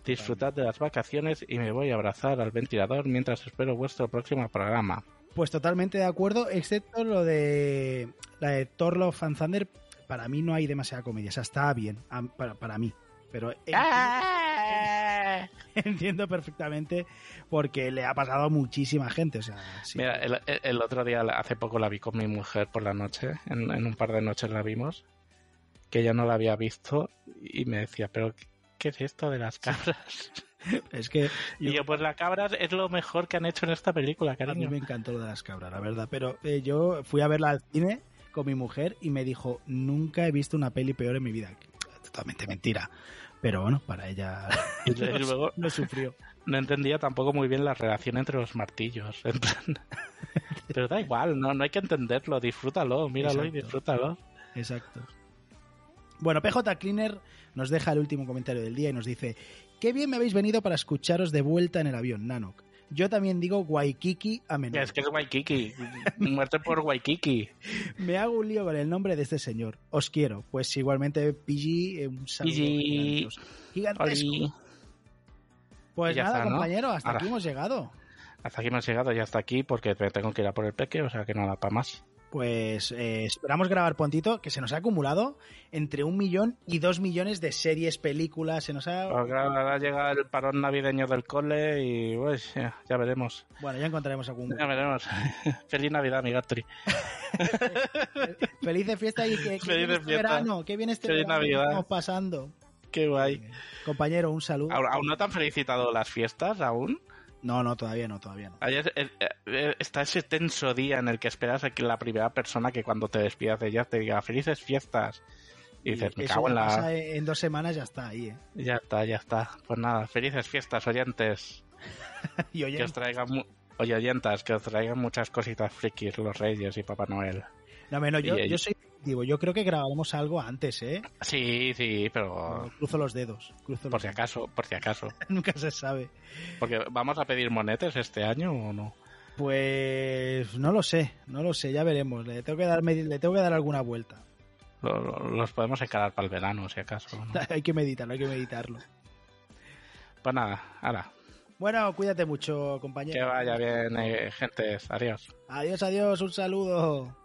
Disfrutad de las vacaciones y me voy a abrazar al ventilador mientras espero vuestro próximo programa. Pues totalmente de acuerdo, excepto lo de la de Thor Love and Thunder. Para mí no hay demasiada comedia, o sea, está bien, para, para mí. Pero ¡Ah! entiendo perfectamente porque le ha pasado a muchísima gente. O sea, sí. Mira, el, el, otro día, hace poco la vi con mi mujer por la noche, en, en, un par de noches la vimos, que ella no la había visto y me decía, pero ¿qué es esto de las cabras? es que yo, y yo, pues las cabras es lo mejor que han hecho en esta película, cariño. A mí me encantó lo de las cabras, la verdad, pero eh, yo fui a verla al cine con mi mujer y me dijo, nunca he visto una peli peor en mi vida totalmente mentira. Pero bueno, para ella y luego no sufrió. No entendía tampoco muy bien la relación entre los martillos. Pero da igual, no, no hay que entenderlo, disfrútalo, míralo Exacto. y disfrútalo. Exacto. Bueno, PJ Cleaner nos deja el último comentario del día y nos dice: Qué bien me habéis venido para escucharos de vuelta en el avión, Nanok. Yo también digo Waikiki a menudo. Es que es Waikiki. Muerte por Waikiki. Me hago un lío con el nombre de este señor. Os quiero. Pues igualmente, PG, un saludo PG. gigantesco. Oli. Pues ya nada, está, ¿no? compañero, hasta Ahora. aquí hemos llegado. Hasta aquí hemos llegado, ya hasta aquí, porque tengo que ir a por el peque, o sea que no da para más. Pues eh, esperamos grabar prontito, que se nos ha acumulado entre un millón y dos millones de series, películas, se nos ha... Porque ahora llega el parón navideño del cole y pues ya, ya veremos. Bueno, ya encontraremos algún... Ya veremos. Feliz Navidad, mi Gatri. Feliz de fiesta y que, que Feliz bien de este verano, que bien este Feliz verano que Navidad. estamos pasando. Qué guay. Compañero, un saludo. ¿Aún, aún no te han felicitado las fiestas? ¿Aún? No, no, todavía no, todavía no. Ayer, eh, está ese tenso día en el que esperas a que la primera persona que cuando te despidas de ella te diga felices fiestas. Y dices, me cago en la... pasa en dos semanas ya está ahí, ¿eh? Ya está, ya está. Pues nada, felices fiestas, oyentes. Y Que os traigan... Oye, oyentas, que os traigan muchas cositas frikis los reyes y Papá Noel. no, bueno, yo, y- yo soy Digo, yo creo que grabaremos algo antes, ¿eh? Sí, sí, pero Cruzo los dedos. Cruzo por los si acaso, por si acaso. Nunca se sabe. Porque vamos a pedir monetes este año o no. Pues no lo sé, no lo sé, ya veremos. Le tengo que dar, le tengo que dar alguna vuelta. Lo- lo- Los podemos encarar para el verano, si acaso. ¿no? hay que meditarlo, hay que meditarlo. Pues nada, ahora, Bueno, cuídate mucho, que compañero. vaya bien, eh, gente. Adiós. Adiós, adiós, un saludo.